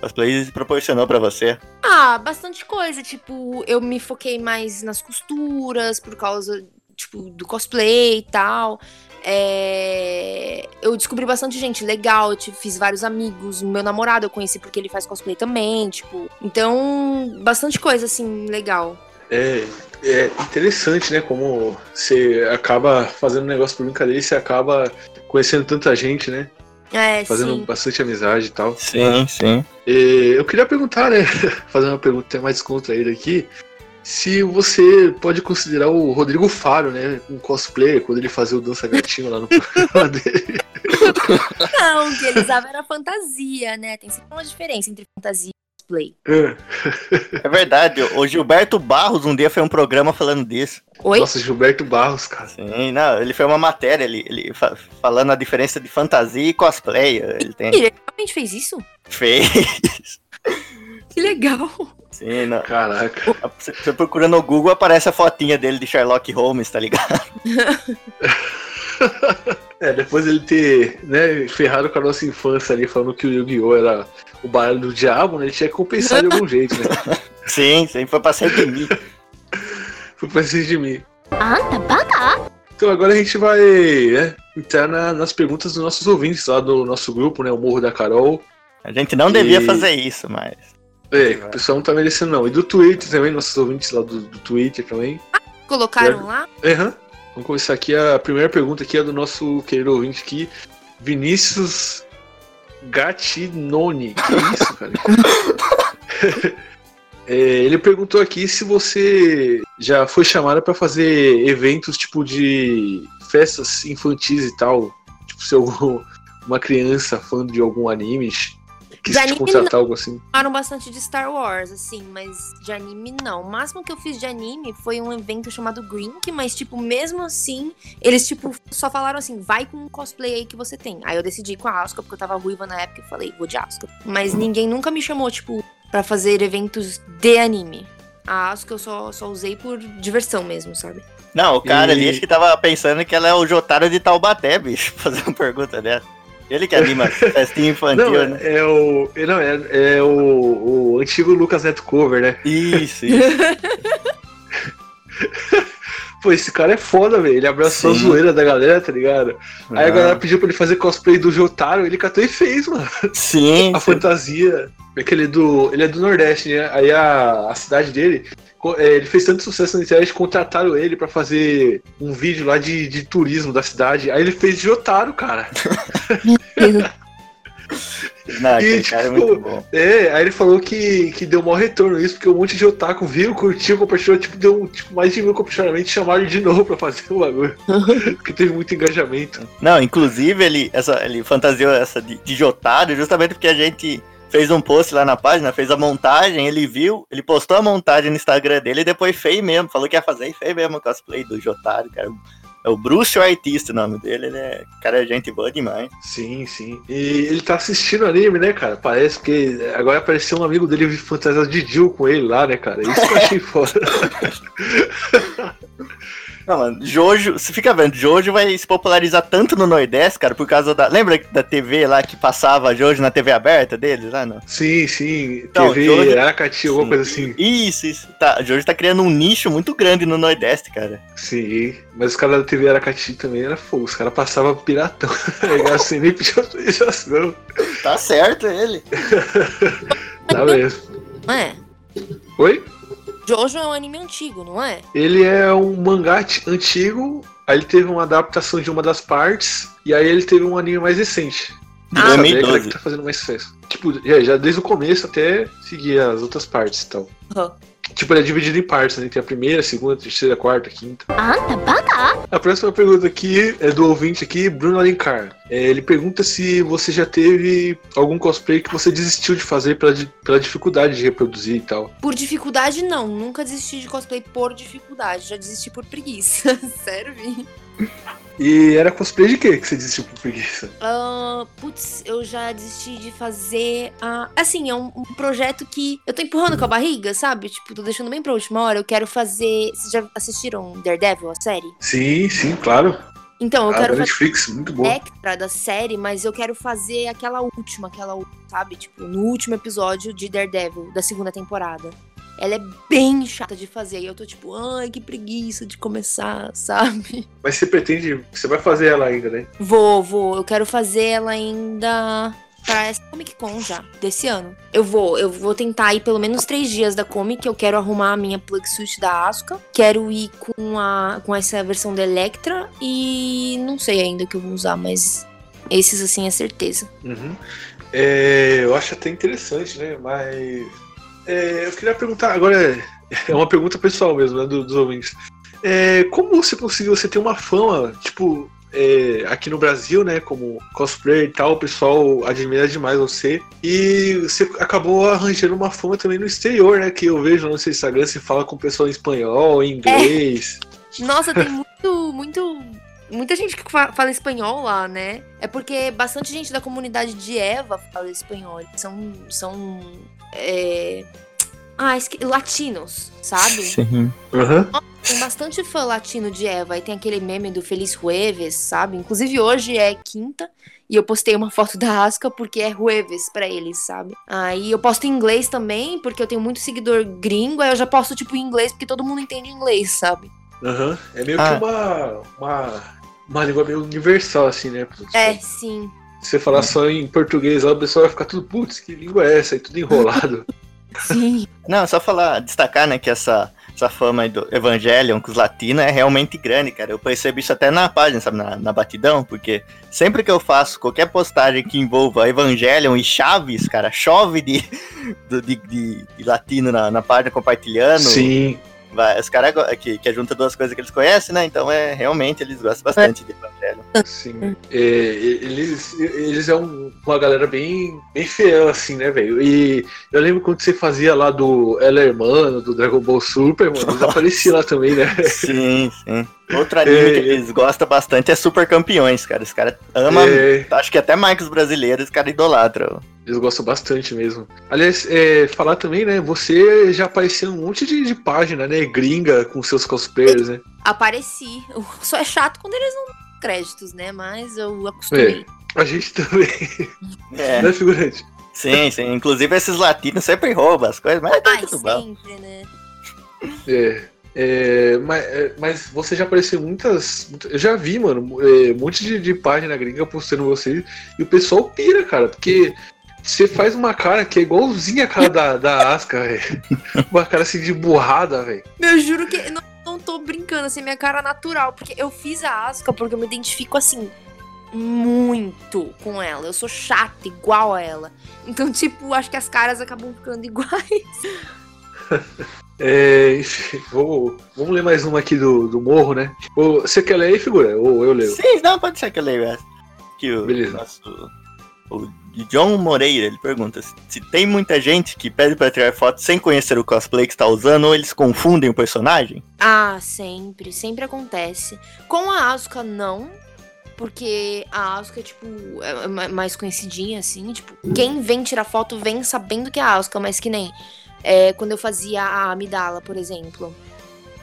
Speaker 2: cosplay proporcionou pra você?
Speaker 3: Ah, bastante coisa. Tipo, eu me foquei mais nas costuras por causa, tipo, do cosplay e tal. É, Eu descobri bastante gente legal, eu tive- fiz vários amigos. Meu namorado eu conheci porque ele faz cosplay também, tipo. Então, bastante coisa, assim, legal.
Speaker 1: É, é interessante, né? Como você acaba fazendo um negócio por brincadeira e você acaba conhecendo tanta gente, né?
Speaker 3: É,
Speaker 1: Fazendo
Speaker 3: sim.
Speaker 1: bastante amizade e tal.
Speaker 2: Sim, sim.
Speaker 1: E eu queria perguntar, né? Fazer uma pergunta mais descontraída aqui. Se você pode considerar o Rodrigo Faro, né? Um cosplayer, quando ele fazia o Dança Gatinho lá no programa dele.
Speaker 3: Não, o que ele usava era fantasia, né? Tem sempre uma diferença entre fantasia e cosplay.
Speaker 1: É.
Speaker 2: É verdade, o Gilberto Barros um dia foi um programa falando disso.
Speaker 3: Oi?
Speaker 1: Nossa, Gilberto Barros, cara.
Speaker 2: Sim, não, ele fez uma matéria, ele, ele fa- falando a diferença de fantasia e cosplay. Ele tem.
Speaker 3: Ele realmente fez isso?
Speaker 2: Fez.
Speaker 3: Que legal.
Speaker 2: Sim, não.
Speaker 1: Caraca.
Speaker 2: Você você procura no Google, aparece a fotinha dele de Sherlock Holmes, tá ligado?
Speaker 1: É, depois dele ter, né, ferrado com a nossa infância ali, falando que o Yu-Gi-Oh! era o baralho do diabo, né? Ele tinha que compensar de algum jeito, né?
Speaker 2: Sim, sim, foi pra ser de mim.
Speaker 1: Foi pra cima de mim.
Speaker 3: Anda, baga.
Speaker 1: Então agora a gente vai né, entrar na- nas perguntas dos nossos ouvintes lá do nosso grupo, né? O Morro da Carol.
Speaker 2: A gente não devia
Speaker 1: E-
Speaker 2: fazer isso, mas.
Speaker 1: É, o pessoal não tá merecendo não. E do Twitter também, nossos ouvintes lá do, do Twitter também.
Speaker 3: Colocaram lá?
Speaker 1: Aham. Vamos começar aqui. A primeira pergunta aqui é do nosso querido ouvinte aqui, Vinícius Gatinoni. Que isso, cara? É, ele perguntou aqui se você já foi chamada pra fazer eventos tipo de festas infantis e tal. Tipo, se algum, uma criança fã de algum anime quis
Speaker 3: De
Speaker 1: te
Speaker 3: anime,
Speaker 1: contratar algo assim.
Speaker 3: Falaram bastante de Star Wars, assim, mas de anime não. O máximo que eu fiz de anime foi um evento chamado Grink, mas, tipo, mesmo assim, eles, tipo, só falaram assim, vai com um cosplay aí que você tem. Aí eu decidi ir com a Asuka, porque eu tava ruiva na época e falei, vou de Asuka. Mas ninguém nunca me chamou, tipo, pra fazer eventos de anime. A Asuka eu só, só usei por diversão mesmo, sabe?
Speaker 2: Não, o cara
Speaker 1: E-
Speaker 2: ali acho que tava pensando que ela é o Jotaro de Taubaté, bicho, fazer uma pergunta dessa. Ele que anima festinha infantil,
Speaker 1: Não,
Speaker 2: né?
Speaker 1: é, é o. é, Não, é, é o, o antigo Lucas Neto Cover, né?
Speaker 2: Isso, isso.
Speaker 1: Pô, esse cara é foda, velho. Ele abraçou
Speaker 2: Sim.
Speaker 1: a zoeira da galera, tá ligado? Aí a galera pediu pra ele fazer cosplay do Jotaro, ele catou e fez, mano.
Speaker 2: Sim,
Speaker 1: A fantasia. É que ele é do, ele é do Nordeste, né? Aí a, a cidade dele. é, ele fez tanto sucesso na internet, contrataram ele pra fazer um vídeo lá de, de turismo da cidade. Aí ele fez de Jotaro, cara.
Speaker 2: Não,
Speaker 1: E,
Speaker 2: cara é
Speaker 1: tipo,
Speaker 2: muito bom.
Speaker 1: É, aí ele falou que, que deu maior retorno isso, porque um monte de otaku viu, curtiu, compartilhou, tipo, deu tipo, mais de mil compartilhamentos e chamaram ele de novo pra fazer o bagulho. porque teve muito engajamento.
Speaker 2: Não, inclusive ele, essa, ele fantasiou essa de, de Jotaro justamente porque a gente fez um post lá na página, fez a montagem, ele viu, ele postou a montagem no Instagram dele e depois fez mesmo, falou que ia fazer e fez mesmo o cosplay do Jotaro, cara. É o Bruce o Artista o nome dele, ele é, cara, é gente boa demais.
Speaker 1: Sim, sim. E ele tá assistindo anime, né, cara? Parece que agora apareceu um amigo dele fantasiado de Jill com ele lá, né, cara? Isso que eu achei foda.
Speaker 2: Não, mano, Jojo, você fica vendo, Jojo vai se popularizar tanto no Nordeste, cara, por causa da. Lembra da TV lá que passava Jojo na TV aberta deles lá, não?
Speaker 1: Sim, sim.
Speaker 2: Então,
Speaker 1: TV
Speaker 2: Jojo-
Speaker 1: Aracati, alguma coisa assim.
Speaker 2: Isso, isso. Tá, Jojo tá criando um nicho muito grande no Nordeste, cara.
Speaker 1: Sim. Mas os caras da TV Aracati também era fogo. Os caras passavam piratão. Legal, sem nem pedir autorização.
Speaker 2: Tá certo ele.
Speaker 1: Tá mesmo.
Speaker 3: É.
Speaker 1: Oi?
Speaker 3: Jojo é um anime antigo, não é?
Speaker 1: Ele é um mangá antigo, aí ele teve uma adaptação de uma das partes, e aí ele teve um anime mais recente.
Speaker 3: Ah?
Speaker 1: É
Speaker 2: 2012.
Speaker 1: que tá fazendo mais sucesso. Tipo, já, já desde o começo até seguir as outras partes e tal.
Speaker 3: Aham.
Speaker 1: Tipo, ele é dividido em partes, né? Tem a primeira, a segunda, a terceira, a quarta, a quinta.
Speaker 4: Ah, tá baga.
Speaker 1: A próxima pergunta aqui é do ouvinte aqui, Bruno Alencar. É, ele pergunta se você já teve algum cosplay que você desistiu de fazer pela, pela dificuldade de reproduzir e tal.
Speaker 3: Por dificuldade, não. Nunca desisti de cosplay por dificuldade. Já desisti por preguiça. Serve?
Speaker 1: E era cosplay de quê que você desistiu por preguiça?
Speaker 3: Ah, putz, eu já desisti de fazer. ah, assim, é um, um projeto que eu tô empurrando com a barriga, sabe? Tipo, tô deixando bem pra última hora. Eu quero fazer. Vocês já assistiram Daredevil, a série?
Speaker 1: Sim, sim, claro.
Speaker 3: Então, eu
Speaker 1: Ah,
Speaker 3: quero
Speaker 1: da
Speaker 3: fazer
Speaker 1: Netflix, muito bom.
Speaker 3: extra da série, mas eu quero fazer aquela última, aquela sabe? Tipo, no último episódio de Daredevil, da segunda temporada. Ela é bem chata de fazer. E eu tô tipo, ai, que preguiça de começar, sabe?
Speaker 1: Mas você pretende. Você vai fazer ela ainda, né?
Speaker 3: Vou, vou. Eu quero fazer ela ainda pra essa Comic Con já, desse ano. Eu vou, eu vou tentar ir pelo menos três dias da Comic. Eu quero arrumar a minha plug suit da Asuka. Quero ir com, a, com essa versão da Electra. E não sei ainda o que eu vou usar, mas esses assim é certeza.
Speaker 1: Uhum. É, eu acho até interessante, né? Mas. É, eu queria perguntar, agora é, é uma pergunta pessoal mesmo, né? do- dos ouvintes. É, como você conseguiu, você ter uma fama, tipo, é, aqui no Brasil, né? Como cosplayer e tal, o pessoal admira demais você. E você acabou arranjando uma fama também no exterior, né? Que eu vejo no seu Instagram, você fala com o pessoal em espanhol, em inglês.
Speaker 3: Nossa, tem muito, muito. Muita gente que fa- fala espanhol lá, né? É porque bastante gente da comunidade de Eva fala espanhol. Eles são. são. É... Ah, esque... latinos, sabe?
Speaker 2: Sim.
Speaker 1: Aham.
Speaker 3: Tem bastante fã latino de Eva. E tem aquele meme do Feliz Jueves, sabe? Inclusive hoje é quinta. E eu postei uma foto da Asca porque é Jueves pra eles, sabe? Aí eu posto em inglês também, porque eu tenho muito seguidor gringo. Aí eu já posto, tipo, em inglês, porque todo mundo entende inglês, sabe?
Speaker 1: Aham. É meio
Speaker 2: Ah.
Speaker 1: que uma, uma. Uma língua meio universal, assim, né?
Speaker 3: É, sim.
Speaker 1: Se você falar só em português, lá, o pessoal vai ficar tudo, putz, que língua é essa? E tudo enrolado.
Speaker 3: Sim.
Speaker 2: Não, só falar, destacar, né, que essa, essa fama do Evangelion com os latinos é realmente grande, cara. Eu percebi isso até na página, sabe, na, na batidão, porque sempre que eu faço qualquer postagem que envolva Evangelion e Chaves, cara, chove de, de, de, de latino na, na página compartilhando.
Speaker 1: Sim.
Speaker 2: Vai, os caras que, que junta duas coisas que eles conhecem, né? Então é realmente eles gostam bastante de Evangelion.
Speaker 1: Sim. É, eles, eles é um- uma galera bem, bem fiel, assim, né, velho? E eu lembro quando você fazia lá do El Hermano, do Dragon Ball Super, mano, eles apareciam lá também, né?
Speaker 2: Sim, sim. Outro anime
Speaker 1: É,
Speaker 2: que eles gostam bastante é Super Campeões, cara. Os caras amam.
Speaker 1: É,
Speaker 2: Acho que até mais que os brasileiros, os caras idolatram.
Speaker 1: eles gostam bastante mesmo. Aliás, é, falar também, né? Você já apareceu em um monte de, de página, né? Gringa com seus cosplayers, né?
Speaker 3: Apareci. Só é chato quando eles não dão créditos, né? Mas eu acostumei.
Speaker 1: A gente também,
Speaker 2: É.
Speaker 1: né, figurante?
Speaker 2: Sim, sim. Inclusive esses latinos sempre roubam as coisas, mas tá
Speaker 3: Ai,
Speaker 2: tudo bom.
Speaker 3: sempre, né?
Speaker 1: É. é, mas, é, mas você já apareceu muitas. muita- Eu já vi, mano, é, um monte de, de página gringa postando você e o pessoal pira, cara, porque você faz uma cara que é igualzinha a cara da, da Asca, velho. Uma cara assim de burrada, velho.
Speaker 3: Eu juro que não, não tô brincando, assim, minha cara natural. Porque eu fiz a Asuka porque eu me identifico assim. Muito com ela. Eu sou chata, igual a ela. Então, tipo, acho que as caras acabam ficando iguais.
Speaker 1: É, enfim, vou- vamos ler mais uma aqui do, do Morro, né? Você quer ler aí, figura? Ou eu leio?
Speaker 2: Sim, não, pode ser que eu leia essa. Que o
Speaker 1: Beleza.
Speaker 2: nosso. O John Moreira, ele pergunta se, tem muita gente que pede pra tirar foto sem conhecer o cosplay que está usando ou eles confundem o personagem.
Speaker 3: Ah, sempre. Sempre acontece. Com a Asuka, não. Porque a Asuka, tipo, é ma- mais conhecidinha, assim. Tipo, quem vem tirar foto vem sabendo que é a Asuka, mas que nem. É, quando eu fazia a Amidala, por exemplo.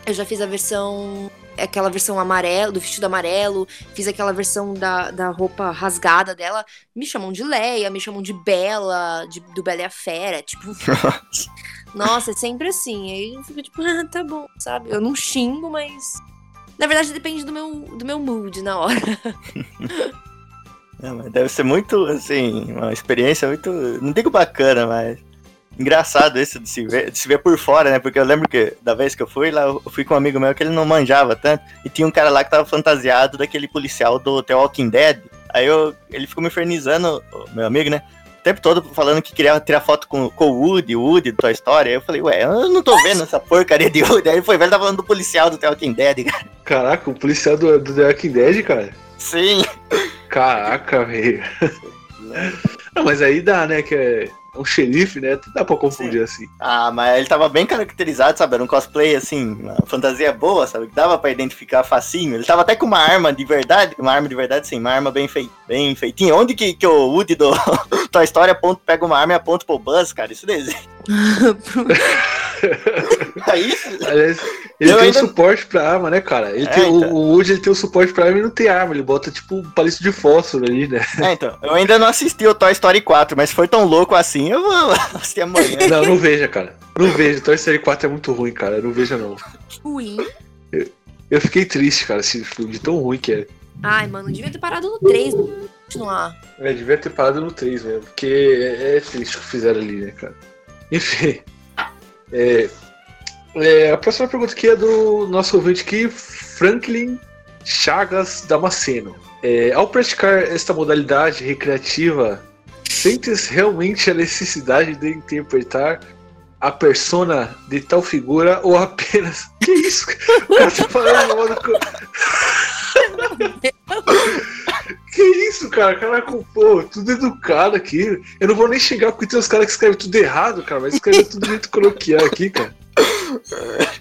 Speaker 3: Eu já fiz a versão. Aquela versão amarela, do vestido amarelo. Fiz aquela versão da, da roupa rasgada dela. Me chamam de Leia, me chamam de Bela, de, do Bela e a Fera. Tipo, nossa, é sempre assim. Aí eu fico tipo, ah, tá bom, sabe? Eu não xingo, mas. Na verdade, depende do meu, do meu mood na hora.
Speaker 2: É, mas deve ser muito, assim, uma experiência muito. Não digo bacana, mas. Engraçado esse de se, ver, de se ver por fora, né? Porque eu lembro que da vez que eu fui lá, eu fui com um amigo meu que ele não manjava tanto. E tinha um cara lá que tava fantasiado daquele policial do The Walking Dead. Aí eu, ele ficou me infernizando, meu amigo, né? O tempo todo falando que queria tirar foto com, com o Woody, o Woody do Toy Story. Aí eu falei, ué, eu não tô vendo essa porcaria de Woody. Aí ele foi, velho, tava falando do policial do The Walking Dead, cara.
Speaker 1: Caraca, o policial do, do The Walking Dead, cara.
Speaker 2: Sim.
Speaker 1: Caraca, velho. Não, mas aí dá, né? Que é um xerife, né? Dá pra confundir assim.
Speaker 2: Ah, mas ele tava bem caracterizado, sabe? Era um cosplay, assim, uma fantasia boa, sabe? Que dava pra identificar facinho. Ele tava até com uma arma de verdade, uma arma de verdade, sim, uma arma bem, fei bem feitinha. Onde que, que o Woody do Toy Story aponta, pega uma arma e aponta pro Buzz, cara? Isso
Speaker 1: é isso? Aliás, ele eu tem ainda... um suporte pra arma, né, cara? Ele é, tem, então. o, Woody ele tem um suporte pra arma e não tem arma. Ele bota tipo um palito de fósforo ali, né?
Speaker 2: É, então. Eu ainda não assisti o Toy Story 4, mas foi tão louco assim, eu vou assistir amanhã.
Speaker 1: Não, não veja, cara. Não veja. Toy Story 4 é muito ruim, cara. Não veja, não.
Speaker 3: Ruim?
Speaker 1: Eu, eu fiquei triste, cara, esse filme, de tão ruim que é.
Speaker 3: Ai, mano, devia ter parado no 3, continuar.
Speaker 1: É, devia ter parado no 3 mesmo, porque é, é triste o que fizeram ali, né, cara? Enfim. É, é, a próxima pergunta aqui é do nosso ouvinte aqui, Franklin Chagas Damasceno. É, ao praticar esta modalidade recreativa, sentes realmente a necessidade de interpretar a persona de tal figura ou apenas. Que isso? O cara tá falando mal do. Que isso, cara? Caraca, pô, tudo educado aqui. Eu não vou nem xingar porque tem os caras que escrevem tudo errado, cara, mas escreve tudo do jeito coloquial aqui, cara.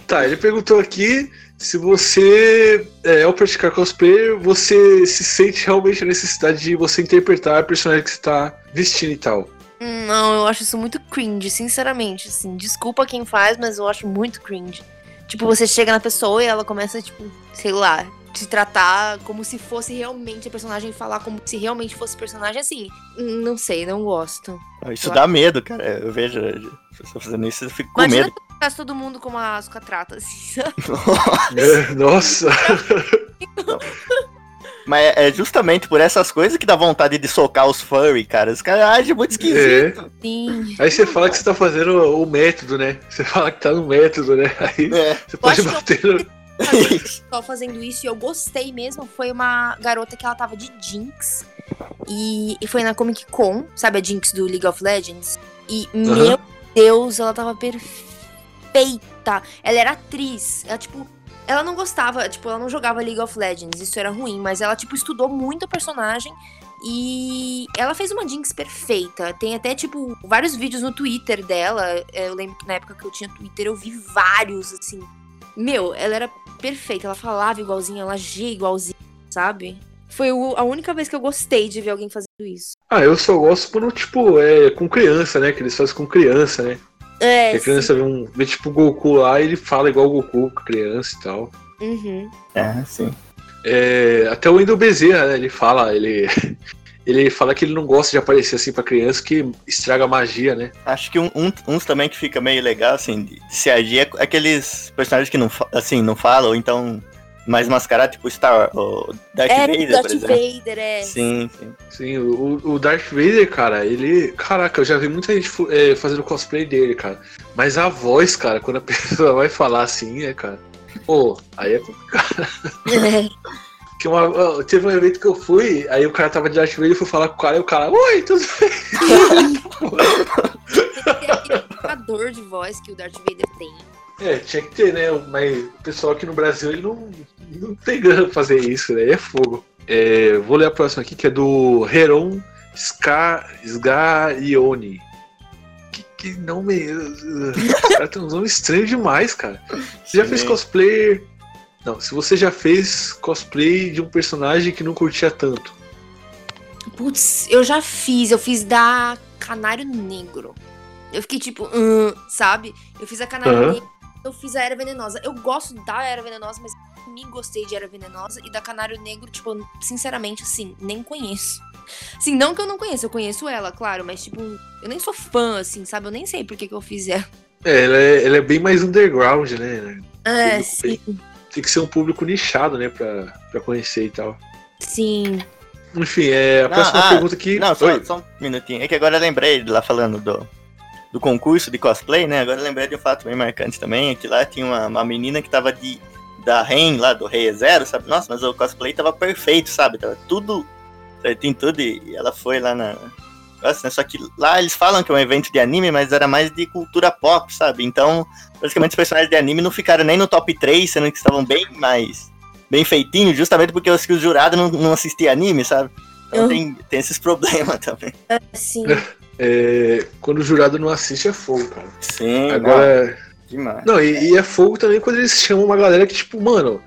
Speaker 1: Tá, ele perguntou aqui se você, é, ao praticar cosplay, você se sente realmente a necessidade de você interpretar a personagem que você tá vestindo e tal.
Speaker 3: Não, eu acho isso muito cringe, sinceramente, assim. Desculpa quem faz, mas eu acho muito cringe. Tipo, você chega na pessoa e ela começa, tipo, sei lá, te tratar como se fosse realmente a personagem, falar como se realmente fosse personagem, assim, não sei, não gosto.
Speaker 2: Isso eu dá acho. medo, cara. Eu vejo a fazendo isso, eu fico com Imagina medo.
Speaker 3: Imagina todo mundo como a Asuka trata, assim.
Speaker 1: Nossa!
Speaker 2: Mas é justamente por essas coisas que dá vontade de socar os furry, cara. Os caras agem muito esquisito. É.
Speaker 3: Sim.
Speaker 1: Aí você fala que você tá fazendo o, método, né? Você fala que tá no método, né? Aí é. você pode bater no
Speaker 3: só fazendo isso e eu gostei mesmo. Foi uma garota que ela tava de Jinx. E, e foi na Comic Con, sabe a Jinx do League of Legends? E, uhum. meu Deus, ela tava perfeita. Ela era atriz. Ela, tipo, ela não gostava, tipo, ela não jogava League of Legends, isso era ruim, mas ela, tipo, estudou muito o personagem e ela fez uma Jinx perfeita. Tem até, tipo, vários vídeos no Twitter dela. Eu lembro que na época que eu tinha Twitter, eu vi vários, assim. Meu, ela era perfeita. Ela falava igualzinho, ela agia igualzinho, sabe? Foi a única vez que eu gostei de ver alguém fazendo isso.
Speaker 1: Ah, eu só gosto quando, tipo, é com criança, né? Que eles fazem com criança, né?
Speaker 3: É.
Speaker 1: Que a criança vê, um, vê tipo o Goku lá e ele fala igual o Goku com criança e tal.
Speaker 3: Uhum.
Speaker 2: É, sim.
Speaker 1: É, até o Wendel Bezerra, né? Ele fala, ele. Ele fala que ele não gosta de aparecer assim pra criança, que estraga a magia, né?
Speaker 2: Acho que um, um, uns também que fica meio legal, assim, de se agir é aqueles personagens que não, assim, não falam, ou então mais mascarado, tipo Star o Darth
Speaker 3: é,
Speaker 2: Vader,
Speaker 3: Darth por exemplo. Vader, é.
Speaker 2: Sim, sim.
Speaker 1: Sim, o, o Darth Vader, cara, ele. Caraca, eu já vi muita gente é, fazendo cosplay dele, cara. Mas a voz, cara, quando a pessoa vai falar assim, é, cara. Pô, aí é complicado. É. Que uma, teve um evento que eu fui, aí o cara tava de Darth Vader, e fui falar com o cara, e o cara, oi, tudo bem?
Speaker 3: Tem aquele de voz que o Darth Vader tem.
Speaker 1: É, tinha que ter, né? Mas o pessoal aqui no Brasil, ele não, não tem grana pra fazer isso, né? É fogo. É, vou ler a próxima aqui, que é do Heron Ska, Sgaione. Que, que nome. Os caras tem um nome estranho demais, cara. Você já fez cosplay não, se você já fez cosplay de um personagem que não curtia tanto.
Speaker 3: Putz, eu já fiz. Eu fiz da Canário Negro. Eu fiquei tipo, hum, sabe? Eu fiz a Canário uhum. Negro, eu fiz a Era Venenosa. Eu gosto da Era Venenosa, mas me gostei de Era Venenosa. E da Canário Negro, tipo, sinceramente, assim, nem conheço. Assim, não que eu não conheço, eu conheço ela, claro, mas tipo, eu nem sou fã, assim, sabe? Eu nem sei por que, que eu fiz ela.
Speaker 1: É, ela é, ela é bem mais underground, né?
Speaker 3: É, sim. Bem
Speaker 1: tem que ser um público nichado, né, pra, pra conhecer e tal.
Speaker 3: Sim.
Speaker 1: Enfim, é, a próxima
Speaker 2: ah,
Speaker 1: pergunta aqui.
Speaker 2: Não, só, só, um minutinho. É que agora eu lembrei lá falando do, do concurso de cosplay, né? Agora eu lembrei de um fato bem marcante também, que lá tinha uma, uma menina que tava de da Ren lá, do Rei Zero, sabe? Nossa, mas o cosplay tava perfeito, sabe? Tava tudo certinho, tudo, e ela foi lá na... Né? Só que lá eles falam que é um evento de anime, mas era mais de cultura pop, sabe? Então, basicamente os personagens de anime não ficaram nem no top 3, sendo que estavam bem mais bem feitinhos, justamente porque os, os jurados não, não assistiam anime, sabe? Então uhum. tem, tem esses problemas também.
Speaker 3: Sim.
Speaker 1: É, quando o jurado não assiste é fogo, cara.
Speaker 2: Sim.
Speaker 1: Agora. Demais. Não, e, e, é fogo também quando eles chamam uma galera que, tipo, mano,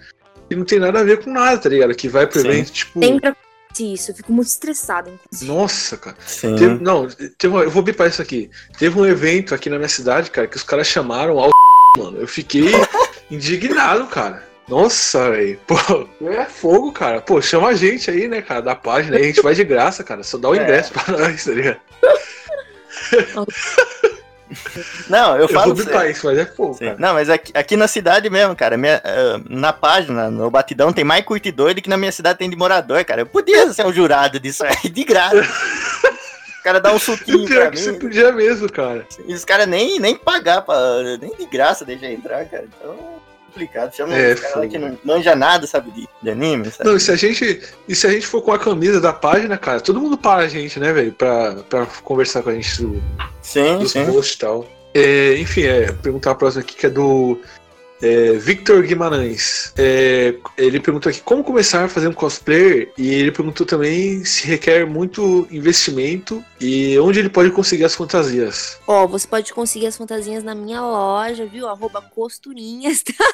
Speaker 1: que não tem nada a ver com nada, tá ligado? Que vai pro Sim. evento, tipo.
Speaker 3: Sempre isso, eu fico muito estressado. Inclusive.
Speaker 1: Nossa, cara. Teve, não, teve, eu vou bipar isso aqui. Teve um evento aqui na minha cidade, cara, que os caras chamaram ao. Mano, eu fiquei indignado, cara. Nossa, velho. Pô, é fogo, cara. Pô, chama a gente aí, né, cara, da página. Aí a gente vai de graça, cara. Só dá o é. ingresso é. pra nós, tá ligado?
Speaker 2: Não, eu falo.
Speaker 1: Eu vou isso, mas é cara.
Speaker 2: Não, mas aqui, aqui, na cidade mesmo, cara, minha, uh, na página, no Batidão, tem mais curtidor do que na minha cidade tem de morador, cara. Eu podia ser um jurado disso aí, de graça. O cara dá um suquinho pra
Speaker 1: mim. Você podia mesmo, cara.
Speaker 2: E os caras nem, nem pagar, pra, nem de graça deixa entrar, cara. Então complicado. Chama é, cara que não manja nada, sabe, de, de anime, sabe?
Speaker 1: Não, e se, a gente, e se a gente for com a camisa da página, cara, todo mundo para a gente, né, velho, pra, pra conversar com a gente do,
Speaker 2: sim,
Speaker 1: dos
Speaker 2: sim.
Speaker 1: posts e tal. É, enfim, é, perguntar a próxima aqui, que é do é, Victor Guimarães. É, ele perguntou aqui como começar um cosplayer e ele perguntou também se requer muito investimento e onde ele pode conseguir as fantasias.
Speaker 3: Ó, oh, você pode conseguir as fantasias na minha loja, viu? Arroba costurinhas, tá?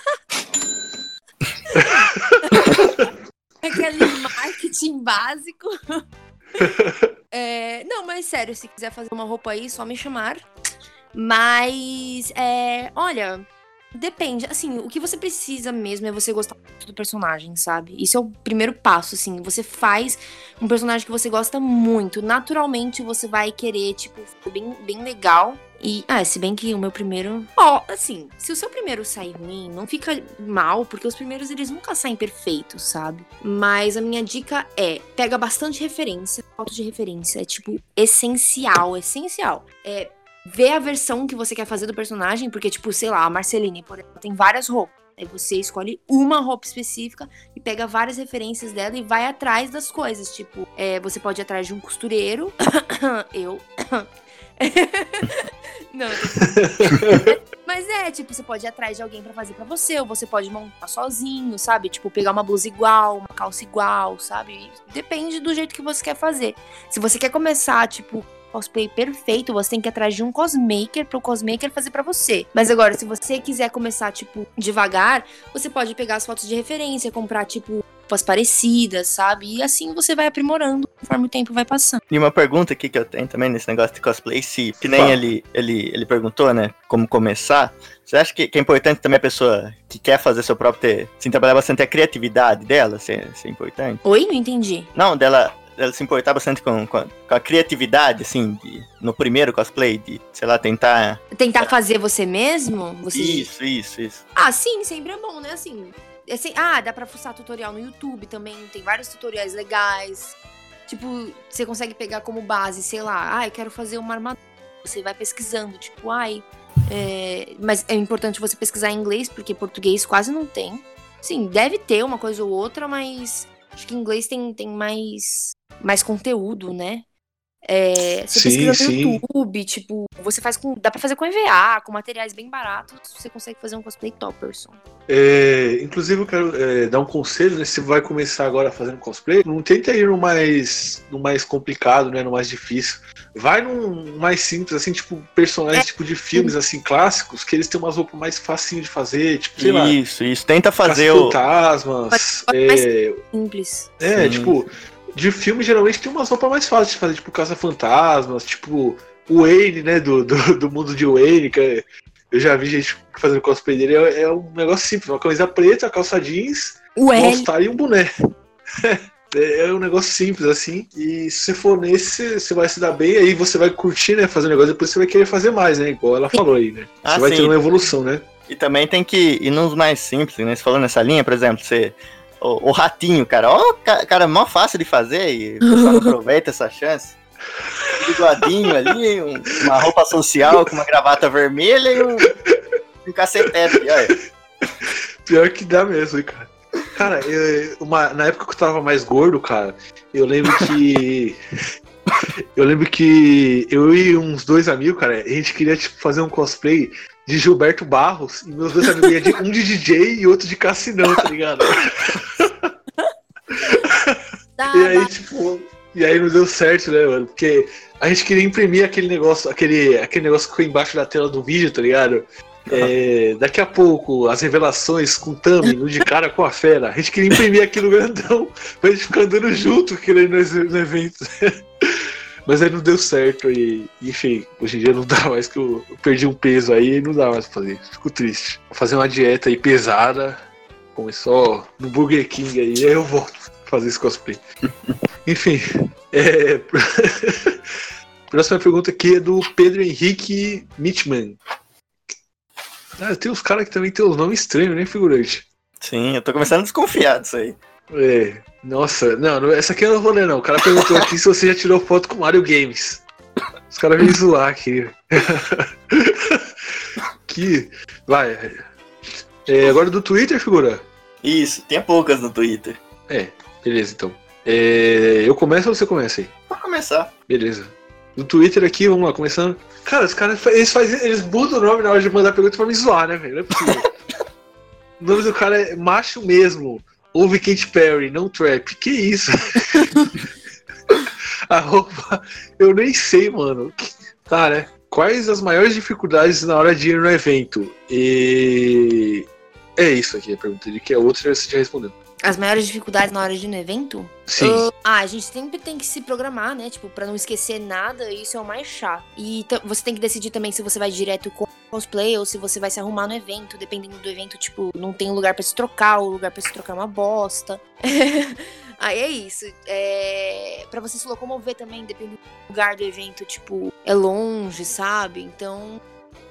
Speaker 3: Aquele marketing básico. É, não, mas sério, se quiser fazer uma roupa aí, só me chamar. Mas, é, olha, Depende, assim, o que você precisa mesmo é você gostar do personagem, sabe? Isso é o primeiro passo, assim. Você faz um personagem que você gosta muito. Naturalmente você vai querer, tipo, bem, bem legal. E, ah, se bem que o meu primeiro. Ó, oh, assim, se o seu primeiro sair ruim, não fica mal, porque os primeiros eles nunca saem perfeitos, sabe? Mas a minha dica é: pega bastante referência. Falta de referência é, tipo, essencial, essencial. É ver a versão que você quer fazer do personagem, porque, tipo, sei lá, a Marceline, por exemplo, tem várias roupas. Aí você escolhe uma roupa específica e pega várias referências dela e vai atrás das coisas. Tipo, é, você pode ir atrás de um costureiro. eu. Não, Mas é, tipo, você pode ir atrás de alguém para fazer para você, ou você pode montar sozinho, sabe? Tipo, pegar uma blusa igual, uma calça igual, sabe? Depende do jeito que você quer fazer. Se você quer começar, tipo, cosplay perfeito, você tem que ir atrás de um cosmaker para o cosmaker fazer para você. Mas agora, se você quiser começar, tipo, devagar, você pode pegar as fotos de referência, comprar, tipo, roupas parecidas, sabe? E assim você vai aprimorando conforme o tempo vai passando.
Speaker 2: E uma pergunta aqui que eu tenho também nesse negócio de cosplay, se, que nem ele, ele, ele perguntou, né, como começar, você acha que, que, é importante também a pessoa que quer fazer seu próprio ter, sim, trabalhar bastante a criatividade dela, se, se é importante?
Speaker 3: Oi, não entendi.
Speaker 2: Não, dela ela se importar bastante com, com, a, com a criatividade, assim, de, no primeiro cosplay, de, sei lá, tentar.
Speaker 3: Tentar fazer você mesmo? Você...
Speaker 2: Isso, isso, isso.
Speaker 3: Ah, sim, sempre é bom, né? Assim, assim, ah, dá pra fuçar tutorial no YouTube também, tem vários tutoriais legais. Tipo, você consegue pegar como base, sei lá, ah, eu quero fazer uma armadura. Você vai pesquisando, tipo, ai. É... Mas é importante você pesquisar em inglês, porque português quase não tem. Sim, deve ter uma coisa ou outra, mas acho que inglês tem, tem mais mais conteúdo, né? É, você sim, pesquisa no sim. YouTube, tipo, você faz com. Dá pra fazer com EVA, com materiais bem baratos, você consegue fazer um cosplay topperson.
Speaker 1: É, inclusive, eu quero é, dar um conselho, né? Se você vai começar agora fazendo cosplay, não tenta ir no mais, no mais complicado, né? No mais difícil. Vai num mais simples, assim, tipo, personagens é. tipo de filmes assim, clássicos, que eles têm umas roupas mais facinho de fazer, tipo, sei
Speaker 2: isso,
Speaker 1: lá.
Speaker 2: Isso, isso. Tenta fazer o.
Speaker 1: Fantasmas.
Speaker 3: É, simples.
Speaker 1: É, Sim. tipo de filme geralmente tem umas roupas mais fáceis de fazer, tipo Caça-Fantasmas, tipo o Wayne, né, do, do, do, mundo de Wayne, que é, eu já vi gente fazendo cosplay dele, é, é, um negócio simples, uma camisa preta, calça jeans,
Speaker 3: um
Speaker 1: all e um boné. É, é um negócio simples, assim, e se você for nesse, você vai se dar bem, aí você vai curtir, né, fazer o negócio, depois você vai querer fazer mais, né, igual ela falou aí, né. Você ah, vai sim. ter uma evolução, né.
Speaker 2: E também tem que ir nos mais simples, né, você falou nessa linha, por exemplo, você o, o ratinho, cara. Ó, cara, mó fácil de fazer e o pessoal aproveita essa chance. bigodinho ali, um- uma roupa social com uma gravata vermelha e um, um cacetete, olha.
Speaker 1: Pior que dá mesmo, hein, cara. Cara, eu- uma- na época que eu tava mais gordo, cara, eu lembro que. eu lembro que eu e uns dois amigos, cara, a gente queria tipo, fazer um cosplay de Gilberto Barros, e meus dois amigos iam de um de DJ e outro de Cassinão, tá ligado?
Speaker 3: Dá,
Speaker 1: E aí,
Speaker 3: dá.
Speaker 1: tipo, e aí não deu certo, né, mano? Porque a gente queria imprimir aquele negócio, aquele, aquele negócio que foi embaixo da tela do vídeo, tá ligado? É, daqui a pouco, as revelações com o Tami, no de cara com a fera. A gente queria imprimir aquilo grandão pra gente ficar andando junto querendo no, no evento. Mas aí não deu certo e, enfim, hoje em dia não dá mais que eu, eu perdi um peso aí e não dá mais pra fazer. Fico triste. Vou fazer uma dieta aí pesada, começou no Burger King aí, aí eu volto fazer esse cosplay. Enfim, é... próxima pergunta aqui é do Pedro Henrique Mitman. Ah, tem uns caras que também tem os nomes estranhos, né, figurante?
Speaker 2: Sim, eu tô começando a desconfiar disso aí.
Speaker 1: É, nossa, não, não, essa aqui eu não vou ler não. O cara perguntou aqui se você já tirou foto com Mario Games. Os caras vêm zoar aqui. que. Vai. É, agora do Twitter, figura?
Speaker 2: Isso, tem poucas no Twitter.
Speaker 1: É, beleza então. É, eu começo ou você começa aí?
Speaker 2: Pra começar.
Speaker 1: Beleza. No Twitter aqui, vamos lá, começando. Cara, os caras eles, fazem, eles mudam o nome na hora de mandar pergunta pra me zoar, né, velho? Não é possível. o nome do cara é macho mesmo. Ouve Kate Perry, não trap. Que isso? A roupa, eu nem sei, mano. Tá, né? Quais as maiores dificuldades na hora de ir no evento? E. É isso aqui a pergunta dele, que a outra você já respondeu.
Speaker 3: As maiores dificuldades na hora de ir no evento?
Speaker 1: Sim.
Speaker 3: Ah, ah, a gente sempre tem que se programar, né? Tipo, pra não esquecer nada, isso é o mais chato. E você tem que decidir também se você vai direto com cosplay ou se você vai se arrumar no evento. Dependendo do evento, tipo, não tem lugar pra se trocar, o lugar pra se trocar é uma bosta. Aí é isso. É... Pra você se locomover também, dependendo do lugar do evento, tipo, é longe, sabe? Então,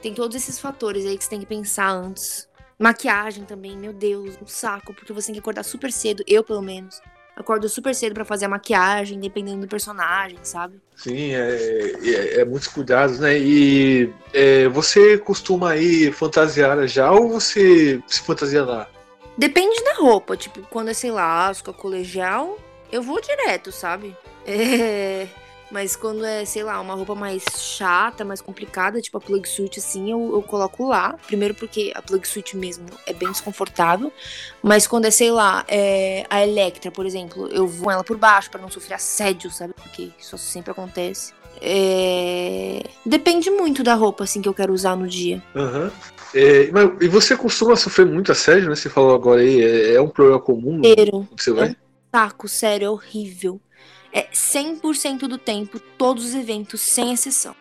Speaker 3: tem todos esses fatores aí que você tem que pensar antes. Maquiagem também, meu Deus, um saco, porque você tem que acordar super cedo, eu pelo menos. Acordo super cedo pra fazer a maquiagem, dependendo do personagem, sabe?
Speaker 1: Sim, é, é, é muitos cuidados, né? E é, você costuma ir fantasiada já ou você se fantasia lá?
Speaker 3: Depende da roupa, tipo, quando é, sei lá, Asca colegial, eu vou direto, sabe? É... Mas quando é, sei lá, uma roupa mais chata, mais complicada, tipo a plug suit, assim, eu, eu coloco lá. Primeiro porque a plug suit mesmo é bem desconfortável. Mas quando é, sei lá, é, a Electra, por exemplo, eu vou ela por baixo pra não sofrer assédio, sabe? Porque isso sempre acontece. É... Depende muito da roupa, assim, que eu quero usar no dia.
Speaker 1: Aham. É, mas- e você costuma sofrer muito assédio, né? Você falou agora aí, é, é um problema comum
Speaker 3: Inteiro.
Speaker 1: você vai?
Speaker 3: Saco, sério, é horrível. É 100% do tempo, todos os eventos, sem exceção.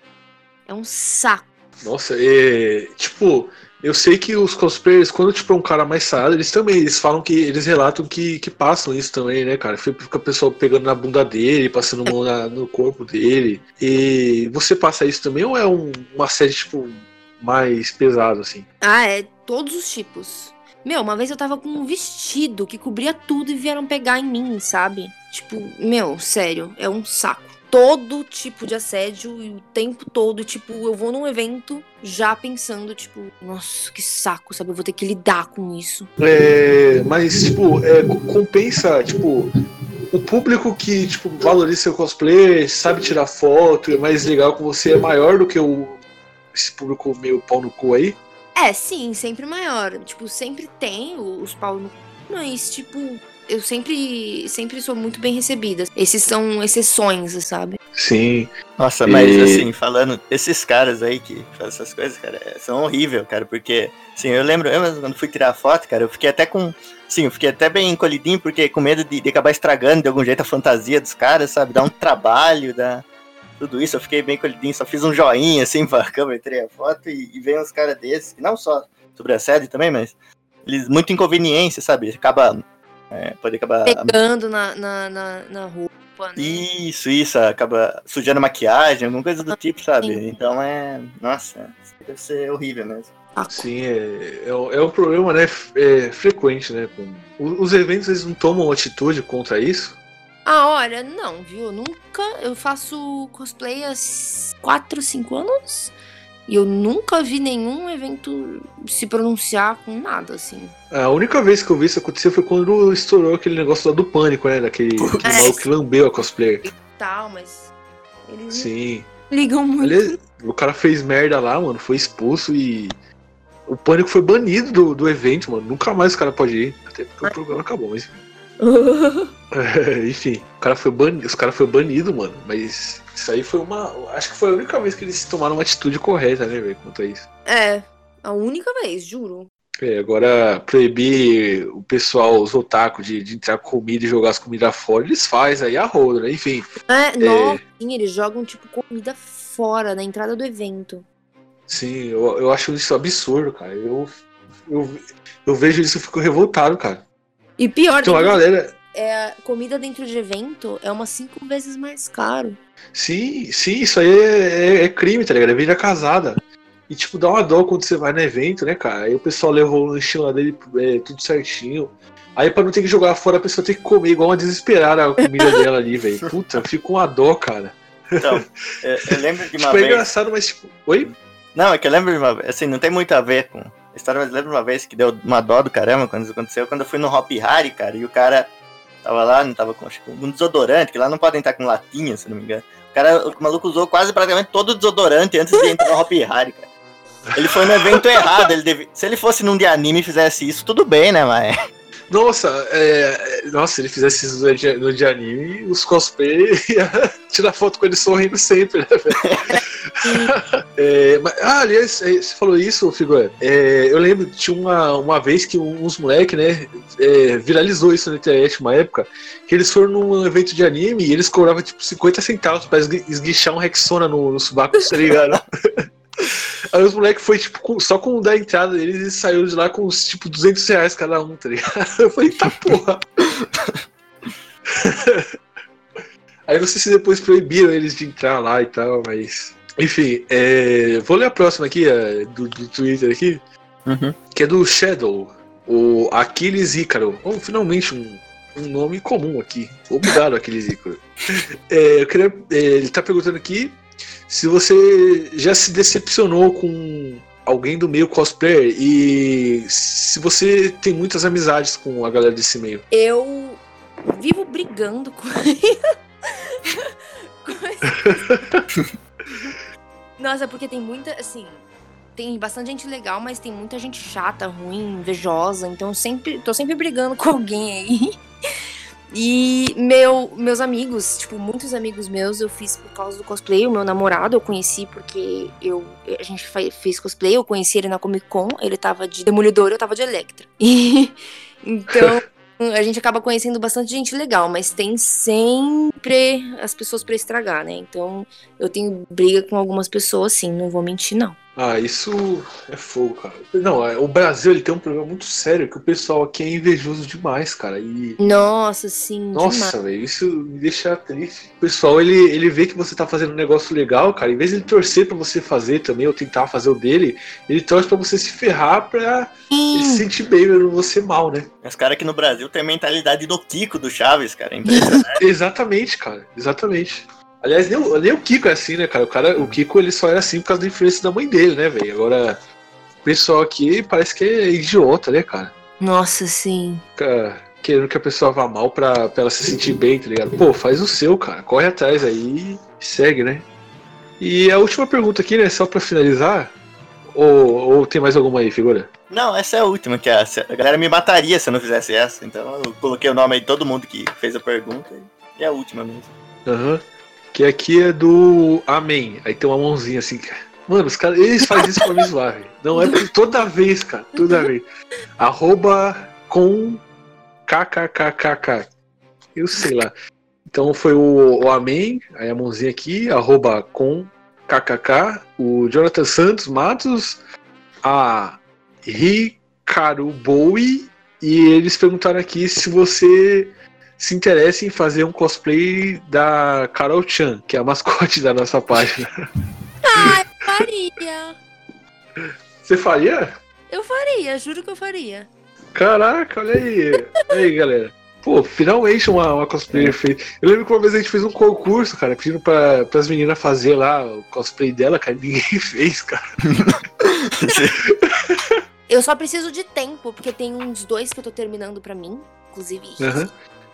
Speaker 3: É um saco.
Speaker 1: Nossa, é, tipo, eu sei que os cosplayers, quando tipo, é um cara mais sarado, eles também, eles falam que, eles relatam que, que passam isso também, né, cara? Fica a pessoa pegando na bunda dele, passando mão na- no corpo dele. E você passa isso também ou é um, uma série, tipo, mais pesado, assim?
Speaker 3: Ah, é todos os tipos. Meu, uma vez eu tava com um vestido que cobria tudo e vieram pegar em mim, sabe? Tipo, meu, sério, é um saco. Todo tipo de assédio e o tempo todo, tipo, eu vou num evento já pensando, tipo, nossa, que saco, sabe? Eu vou ter que lidar com isso.
Speaker 1: É, mas, tipo, é, co- compensa, tipo, o público que, tipo, valoriza seu cosplay, sabe tirar foto, é mais legal com você, é maior do que o, esse público meio pau no cu aí?
Speaker 3: É, sim, sempre maior. Tipo, sempre tem os pau no cu, mas, tipo, eu sempre, sempre sou muito bem recebida. Esses são exceções, sabe?
Speaker 1: Sim.
Speaker 2: Nossa, mas
Speaker 1: E-
Speaker 2: assim, falando, esses caras aí que fazem essas coisas, cara, é- são horríveis, cara, porque, assim, eu lembro, eu mesmo quando fui tirar foto, cara, eu fiquei até com, sim, eu fiquei até bem encolhidinho, porque com medo de, de acabar estragando de algum jeito a fantasia dos caras, sabe, dá um trabalho, dá tudo isso, eu fiquei bem encolhidinho, só fiz um joinha, assim, pra câmera, tirei a foto e, e veio uns caras desses, que não só sobre assédio também, mas eles, muita inconveniência, sabe, acaba, é, pode acabar
Speaker 3: Pegando na, na, na, na roupa, né?
Speaker 2: isso, isso, acaba sujando maquiagem, alguma coisa do tipo, sabe?
Speaker 3: Sim.
Speaker 2: Então é. Nossa, deve ser horrível mesmo.
Speaker 3: Saco.
Speaker 1: Sim, é, é, um- é um problema, né, é, frequente, né? os eventos, eles não tomam atitude contra isso?
Speaker 3: Ah, olha, não, viu? Nunca. Eu faço cosplay há 4, 5 anos. E eu nunca vi nenhum evento se pronunciar com nada, assim.
Speaker 1: A única vez que eu vi isso acontecer foi quando estourou aquele negócio lá do pânico, né? Daquele aquele
Speaker 3: É.
Speaker 1: maluco que lambeu a cosplayer.
Speaker 3: E tal, mas. Eles
Speaker 1: Sim.
Speaker 3: ligam muito.
Speaker 1: Aliás, o cara fez merda lá, mano, foi expulso e. O pânico foi banido do, do evento, mano. Nunca mais o cara pode ir. Até porque o programa acabou, mas. Enfim, o cara foi banido, os caras foram banidos, mano. Mas isso aí foi uma. Acho que foi a única vez que eles tomaram uma atitude correta, né, velho, quanto a isso.
Speaker 3: é, a única vez, juro.
Speaker 1: É, agora proibir o pessoal, os otaku, de, de entrar com comida e jogar as comidas fora, eles fazem aí a roda, né? Enfim.
Speaker 3: É, nossa, sim, eles jogam, tipo, comida fora na entrada do evento.
Speaker 1: Sim, eu, eu acho isso absurdo, cara. Eu, eu, eu vejo isso e fico revoltado, cara.
Speaker 3: E pior,
Speaker 1: Então a galera.
Speaker 3: é, comida dentro de evento é umas cinco vezes mais caro.
Speaker 1: Sim, sim, isso aí é, é- é crime, tá ligado? É vida casada. E tipo, dá uma dó quando você vai no evento, né, cara? Aí o pessoal levou o lanchinho lá dele, é, tudo certinho. Aí pra não ter que jogar fora, a pessoa tem que comer igual uma desesperada a comida dela ali, velho. Puta, eu fico com uma dó, cara.
Speaker 2: Então, eu, eu lembro de uma
Speaker 1: Tipo, é
Speaker 2: vez.
Speaker 1: engraçado, mas tipo. Oi?
Speaker 2: Não, é que eu lembro de uma vez, assim, não tem muito a ver com história, de uma vez que deu uma dó do caramba quando isso aconteceu, quando eu fui no Hop Harry, cara, e o cara tava lá, não tava com, um desodorante, que lá não podem estar com latinha, se não me engano. O cara, o maluco usou quase praticamente todo o desodorante antes de entrar no Hop Harry, cara. Ele foi no evento errado, ele deve... se ele fosse num de anime e fizesse isso, tudo bem, né, mas...
Speaker 1: Nossa, é, é, nossa, se ele fizesse isso no de, no de anime, os cosplay ia tirar foto com ele sorrindo sempre, né, velho? É, mas- ah, aliás, é, você falou isso, Figura. É, eu lembro, tinha uma, uma vez que uns moleques, né, é, viralizou isso na internet uma época, que eles foram num evento de anime e eles cobravam tipo 50 centavos pra esgui- esguichar um Rexona no, no subaco, tá ligado? Aí os moleques foi tipo com- só com o da entrada deles e saiu de lá com uns tipo 200 reais cada um, tá ligado? Eu falei, tá porra. Aí não sei se depois proibiram eles de entrar lá e tal, mas. Enfim, é, vou ler a próxima aqui, é, do, do Twitter aqui, que é do Shadow, o Aquiles Ícaro. Oh, finalmente um, um nome comum aqui. Obrigado, Aquiles Ícaro. É, eu queria, é, ele tá perguntando aqui se você já se decepcionou com alguém do meio cosplayer e se você tem muitas amizades com a galera desse meio.
Speaker 3: Eu vivo brigando com Nossa, porque tem muita, assim, tem bastante gente legal, mas tem muita gente chata, ruim, invejosa, então eu sempre, tô sempre brigando com alguém aí. E meu, meus amigos, tipo, muitos amigos meus eu fiz por causa do cosplay. O meu namorado eu conheci porque eu, a gente fez cosplay, eu conheci ele na Comic Con, ele tava de Demolidor, eu tava de Electra. E, então, a gente acaba conhecendo bastante gente legal, mas tem sempre as pessoas pra estragar, né? Então, eu tenho briga com algumas pessoas, sim, não vou mentir, não.
Speaker 1: Ah, isso é fogo, cara. Não, é, o Brasil ele tem um problema muito sério que o pessoal aqui é invejoso demais, cara. E
Speaker 3: Nossa, sim.
Speaker 1: Nossa, velho, isso me deixa triste. O pessoal, ele, ele vê que você tá fazendo um negócio legal, cara. Em vez de ele torcer pra você fazer também, ou tentar fazer o dele, ele torce pra você se ferrar pra ele se sentir bem vendo você mal, né?
Speaker 2: Os caras aqui no Brasil têm a mentalidade do Kiko do Chaves, cara, é impressionante.
Speaker 1: Exatamente, cara. Exatamente. Aliás, nem, o- nem o Kiko é assim, né, cara? O, cara? o Kiko ele só era assim por causa da influência da mãe dele, né, velho? Agora, o pessoal aqui parece que é idiota, né, cara?
Speaker 3: Nossa, sim.
Speaker 1: Fica querendo que a pessoa vá mal pra, pra ela se sentir bem, tá ligado? Pô, faz o seu, cara. Corre atrás aí e segue, né? E a última pergunta aqui, né? Só pra finalizar. Ou, ou tem mais alguma aí, figura?
Speaker 2: Não, essa é a última, que a, a galera me mataria se eu não fizesse essa. Então eu coloquei o nome aí de todo mundo que fez a pergunta e é a última mesmo.
Speaker 1: Aham. Que aqui é do Amém. Aí tem uma mãozinha assim. Mano, os caras, eles fazem isso pra me zoar. Não é toda vez, cara. Toda vez. Arroba com kkkk. Eu sei lá. Então foi o, o Amém, aí a mãozinha aqui, arroba com kkk, o Jonathan Santos Matos, a Ricardo Bowie, e eles perguntaram aqui se você se interessa em fazer um cosplay da Carol Chan, que é a mascote da nossa página.
Speaker 3: Faria.
Speaker 1: Você faria?
Speaker 3: Eu faria, juro que eu faria.
Speaker 1: Caraca, olha aí. Olha aí, galera. Pô, finalmente uma, uma cosplayer feita. Eu lembro que uma vez a gente fez um concurso, cara, pedindo pra, pras meninas fazer lá o cosplay dela, cara, ninguém fez, cara.
Speaker 3: Eu só preciso de tempo, porque tem uns dois que eu tô terminando pra mim, inclusive.
Speaker 1: Aham.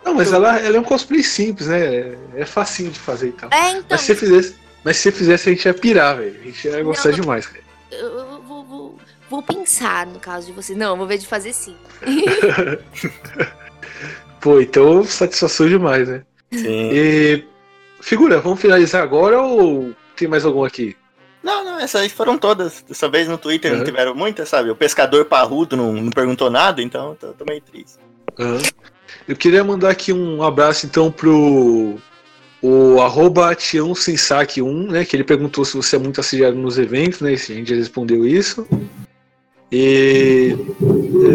Speaker 1: Não, mas ela, ela é um cosplay simples, né? É, é facinho de fazer e tal.
Speaker 3: É, então.
Speaker 1: Mas se você fizesse, mas se você fizesse, a gente ia pirar, velho. A gente ia gostar
Speaker 3: Não.
Speaker 1: demais, cara.
Speaker 3: Eu, eu vou, vou, vou pensar no caso de você. Não, eu vou ver de fazer sim.
Speaker 1: Pô, então satisfação demais, né?
Speaker 2: Sim.
Speaker 1: E. Figura, vamos finalizar agora ou tem mais algum aqui?
Speaker 2: Não, não, essas aí foram todas. Dessa vez no Twitter
Speaker 1: Uhum.
Speaker 2: não tiveram muitas, sabe? O pescador parrudo não, não perguntou nada, então eu tô, tô meio triste.
Speaker 1: Aham. Eu queria mandar aqui um abraço então pro o arroba Tião Sensac 1, né? Que ele perguntou se você é muito assediado nos eventos, né? A gente já respondeu isso. E.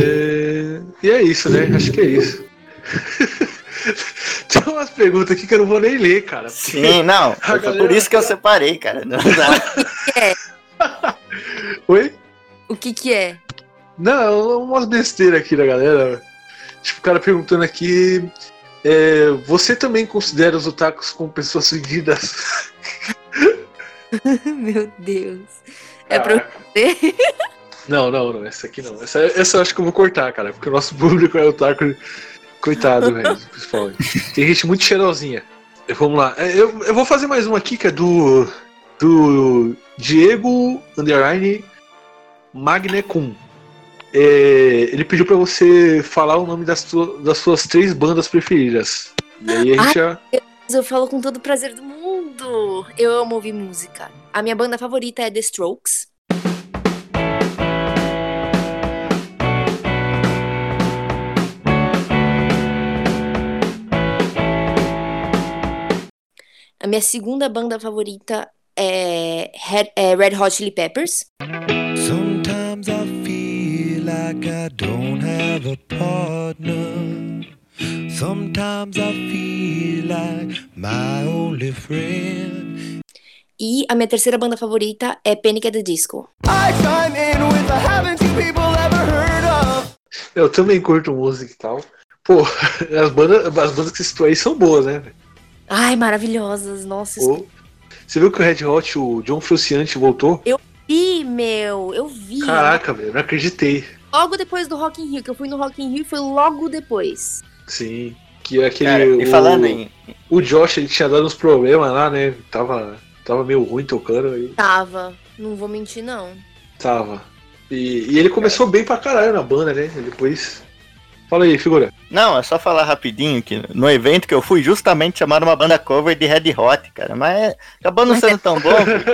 Speaker 1: É, e é isso, né? Acho que é isso. Tem umas perguntas aqui que eu não vou nem ler, cara.
Speaker 2: Sim, não. Foi por
Speaker 1: galera-
Speaker 2: isso que eu separei, cara. Não, não.
Speaker 1: Oi?
Speaker 3: O que que é?
Speaker 1: Não, umas besteiras aqui da galera. Tipo, o cara perguntando aqui. é, você também considera os otakus como pessoas fedidas?
Speaker 3: Meu Deus. É pra eu
Speaker 1: Ah,
Speaker 3: ver?
Speaker 1: Não, não, não. Essa aqui não. Essa, essa eu acho que eu vou cortar, cara. Porque o nosso público é otaku. Coitado, velho. Principalmente. Tem gente muito cheirosinha. Vamos lá. É, Eu, eu vou fazer mais um aqui que é do. Do Diego Underline Magnecum. É, ele pediu pra você falar o nome das, das suas três bandas preferidas. E aí a gente já.
Speaker 3: Eu falo com todo o prazer do mundo. Eu amo ouvir música. A minha banda favorita é The Strokes. A minha segunda banda favorita é Red, é Red Hot Chili Peppers.
Speaker 4: Like I don't have a partner. Sometimes I feel like my only friend.
Speaker 3: E a minha terceira banda favorita é Panic! at the Disco.
Speaker 4: I chime in with a haven't you people ever heard of?
Speaker 1: Eu também curto música e tal. Pô, as bandas, as bandas que você citou aí são boas, né?
Speaker 3: Ai, maravilhosas. Nossa,
Speaker 1: Pô, Você viu que o Red Hot, o John Frusciante, voltou?
Speaker 3: vi, meu. Eu vi.
Speaker 1: Caraca, velho, não acreditei.
Speaker 3: Logo depois do Rock in Rio, que eu fui no Rock in Rio, foi logo depois.
Speaker 1: Sim. Que é aquele.
Speaker 2: Cara, e
Speaker 1: o,
Speaker 2: falando em.
Speaker 1: O Josh, ele tinha dado uns problemas lá, né? Tava, tava meio ruim tocando aí.
Speaker 3: Tava. Não vou mentir, não.
Speaker 1: Tava. E, e ele começou bem pra caralho na banda, né? Depois. Fala aí, figura.
Speaker 2: Não, é só falar rapidinho que no evento que eu fui, justamente chamaram uma banda cover de Red Hot, cara. Mas acabou não sendo tão bom,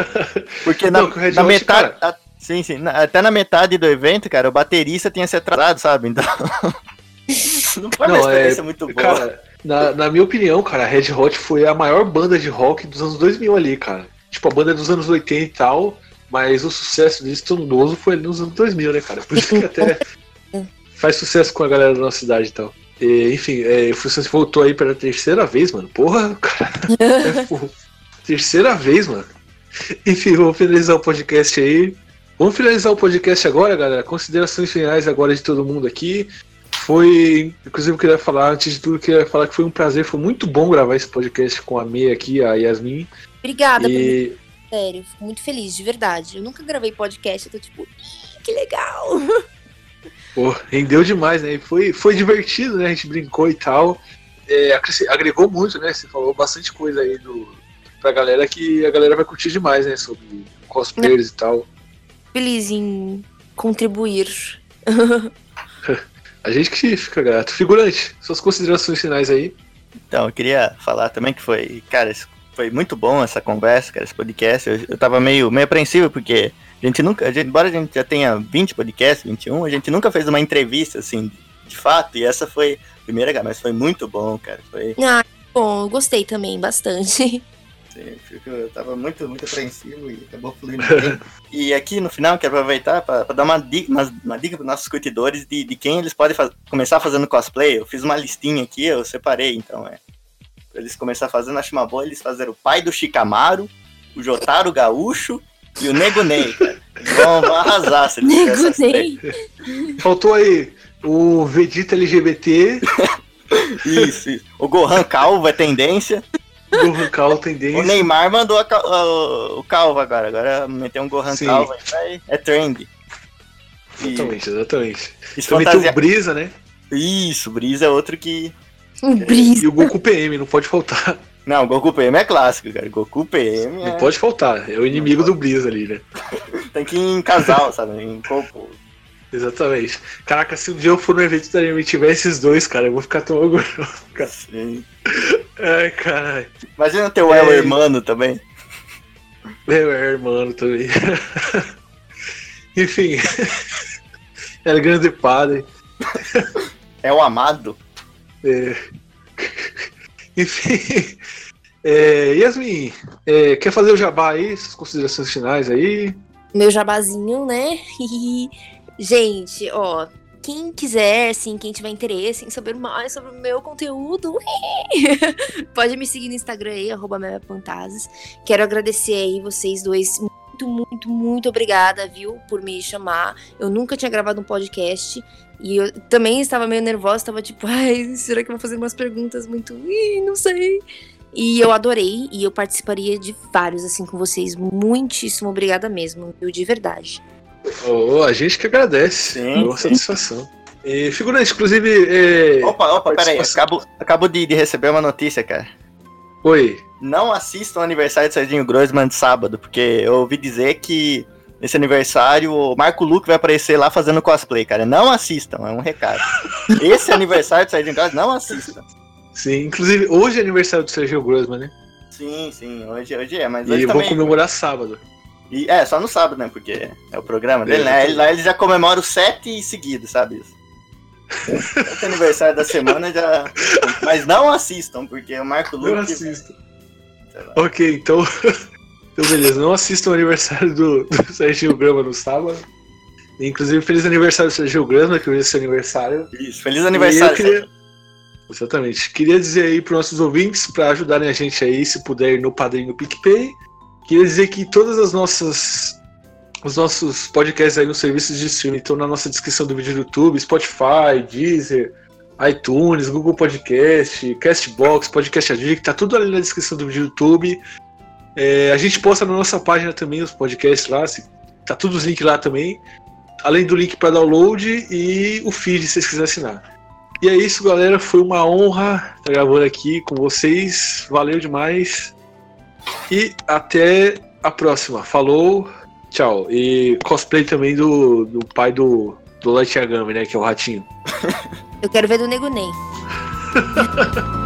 Speaker 2: porque na,
Speaker 1: Não, o
Speaker 2: na
Speaker 1: Hot,
Speaker 2: metade.
Speaker 1: cara-
Speaker 2: a- sim, sim. na- até na metade do evento, cara, o baterista tinha se atrasado, sabe? Então. não foi uma
Speaker 1: Não, é-
Speaker 2: experiência muito boa.
Speaker 1: Cara, na, na minha opinião, cara, a Red Hot foi a maior banda de rock dos anos 2000 ali, cara. Tipo, a banda é dos anos 80 e tal, mas o sucesso deles estrondoso foi ali nos anos 2000, né, cara? Por isso que até faz sucesso com a galera da nossa cidade e tal. E, enfim, é, o Frustrante voltou aí pela terceira vez, mano. Porra, cara. É, terceira vez, mano. Enfim, vamos finalizar o podcast aí. Vamos finalizar o podcast agora, galera. Considerações finais agora de todo mundo aqui. Foi, inclusive, eu queria falar, antes de tudo, eu queria falar que foi um prazer, foi muito bom gravar esse podcast com a Meia aqui, a Yasmin.
Speaker 3: Obrigada, por
Speaker 1: E
Speaker 3: sério. Fico muito feliz, de verdade. Eu nunca gravei podcast, eu tô tipo, "Ih, que legal.
Speaker 1: pô, rendeu demais, né? Foi, foi divertido, né? A gente brincou e tal. É, agregou muito, né? Você falou bastante coisa aí do, pra galera que a galera vai curtir demais, né? Sobre cosplayers e tal.
Speaker 3: Feliz em contribuir.
Speaker 1: A gente que fica grato. Figurante, suas considerações finais aí.
Speaker 2: Então, eu queria falar também que foi, cara, foi muito bom essa conversa, cara, esse podcast. Eu, eu tava meio, meio apreensivo, porque a gente nunca, a gente, embora a gente já tenha 20 podcasts, 21, a gente nunca fez uma entrevista, assim, de fato, e essa foi a primeira, mas foi muito bom, cara. Foi,
Speaker 3: Ah, bom, eu gostei também bastante.
Speaker 2: Assim, fico- eu tava muito, muito apreensivo e acabou fluindo bem. E aqui no final, quero aproveitar para dar uma dica, uma, uma dica para nossos curtidores de, de quem eles podem faz- começar fazendo cosplay. Eu fiz uma listinha aqui, eu separei, então é. Pra eles começar fazendo, acho uma boa eles fazerem o pai do Shikamaru, o Jotaro Gaúcho e o Nego Ney, cara. Vão, vão arrasar se eles
Speaker 3: Nego Ney.
Speaker 1: Faltou aí o Vegeta LGBT
Speaker 2: Isso, isso. O Gohan calvo é tendência.
Speaker 1: Gohan calvo
Speaker 2: O. Neymar mandou a cal- o, o calvo agora. Agora meteu um Gohan
Speaker 1: Sim.
Speaker 2: calvo aí, é trend. E,
Speaker 1: Exatamente, exatamente.
Speaker 2: e se
Speaker 1: Também tem
Speaker 2: fantasia...
Speaker 1: o Brisa, né?
Speaker 2: Isso, Brisa é outro que.
Speaker 3: Um brisa.
Speaker 1: E o Goku PM, não pode faltar.
Speaker 2: Não, Goku PM é clássico, cara. Goku PM é...
Speaker 1: Não pode faltar. É o inimigo do Brisa ali, né?
Speaker 2: tem que ir em casal, sabe? Em corpo.
Speaker 1: Exatamente. Caraca, se um dia eu for no evento da anime e tiver esses dois, cara, eu vou ficar tão orgulhoso. cara.
Speaker 2: Sim.
Speaker 1: Ai, caralho.
Speaker 2: Imagina ter o
Speaker 1: É.
Speaker 2: El Hermano também.
Speaker 1: Meu irmão também. Enfim. El Grande Padre.
Speaker 2: É o amado.
Speaker 1: É... Enfim. É, Yasmin, é, quer fazer o jabá aí? Suas considerações finais aí?
Speaker 3: Meu jabazinho, né? Gente, ó. Quem quiser, assim, quem tiver interesse em saber mais sobre o meu conteúdo, pode me seguir no Instagram aí, arroba. Quero agradecer aí vocês dois. Muito, muito, muito obrigada, viu, por me chamar. Eu nunca tinha gravado um podcast. E eu também estava meio nervosa, estava tipo, ai, será que eu vou fazer umas perguntas muito. Ih, não sei. E eu adorei, e eu participaria de vários, assim, com vocês. Muitíssimo obrigada mesmo, viu, de verdade.
Speaker 1: Oh, a gente que agradece.
Speaker 2: Sim,
Speaker 1: Boa
Speaker 2: sim.
Speaker 1: satisfação. E, figurante, inclusive. É...
Speaker 2: Opa, opa, peraí. Acabo, acabo de, de receber uma notícia, cara.
Speaker 1: Oi.
Speaker 2: Não assistam o aniversário do Serginho Grossman de sábado, porque eu ouvi dizer que nesse aniversário o Marco Luque vai aparecer lá fazendo cosplay, cara. Não assistam, é um recado. Esse aniversário do Serginho Grossman, não assistam.
Speaker 1: Sim, inclusive, hoje é aniversário do Sérgio Grossman, né?
Speaker 2: Sim, sim, hoje, hoje é, mas
Speaker 1: E
Speaker 2: hoje
Speaker 1: vou
Speaker 2: também...
Speaker 1: comemorar sábado.
Speaker 2: E, é, só no sábado, né? Porque é o programa dele, né? Ele, lá ele já comemora os sete seguidos, sabe isso? Esse aniversário da semana já. Mas não assistam, porque o Marco
Speaker 1: Não
Speaker 2: Luque.
Speaker 1: assisto.
Speaker 2: sei lá.
Speaker 1: Ok, então. então, beleza. Não assistam o aniversário do, do Sérgio Grama no sábado. Inclusive, feliz aniversário do Sérgio Grama, que hoje é seu aniversário.
Speaker 2: Isso, feliz aniversário.
Speaker 1: Queria-. Exatamente. Queria dizer aí para nossos ouvintes, para ajudarem a gente aí, se puder ir no Padrinho PicPay. Queria dizer que todas as nossas. Os nossos podcasts aí nos serviços de streaming estão na nossa descrição do vídeo do YouTube, Spotify, Deezer, iTunes, Google Podcast, Castbox, Podcast Addict, tá tudo ali na descrição do vídeo do YouTube. É, a gente posta na nossa página também os podcasts lá, se- tá tudo os links lá também. Além do link para download e o feed se vocês quiserem assinar. E é isso, galera. Foi uma honra estar gravando aqui com vocês. Valeu demais. E até a próxima. Falou, tchau. E cosplay também do, do pai do, do Light Yagami, né? Que é o ratinho.
Speaker 3: Eu quero ver do Nego Nem.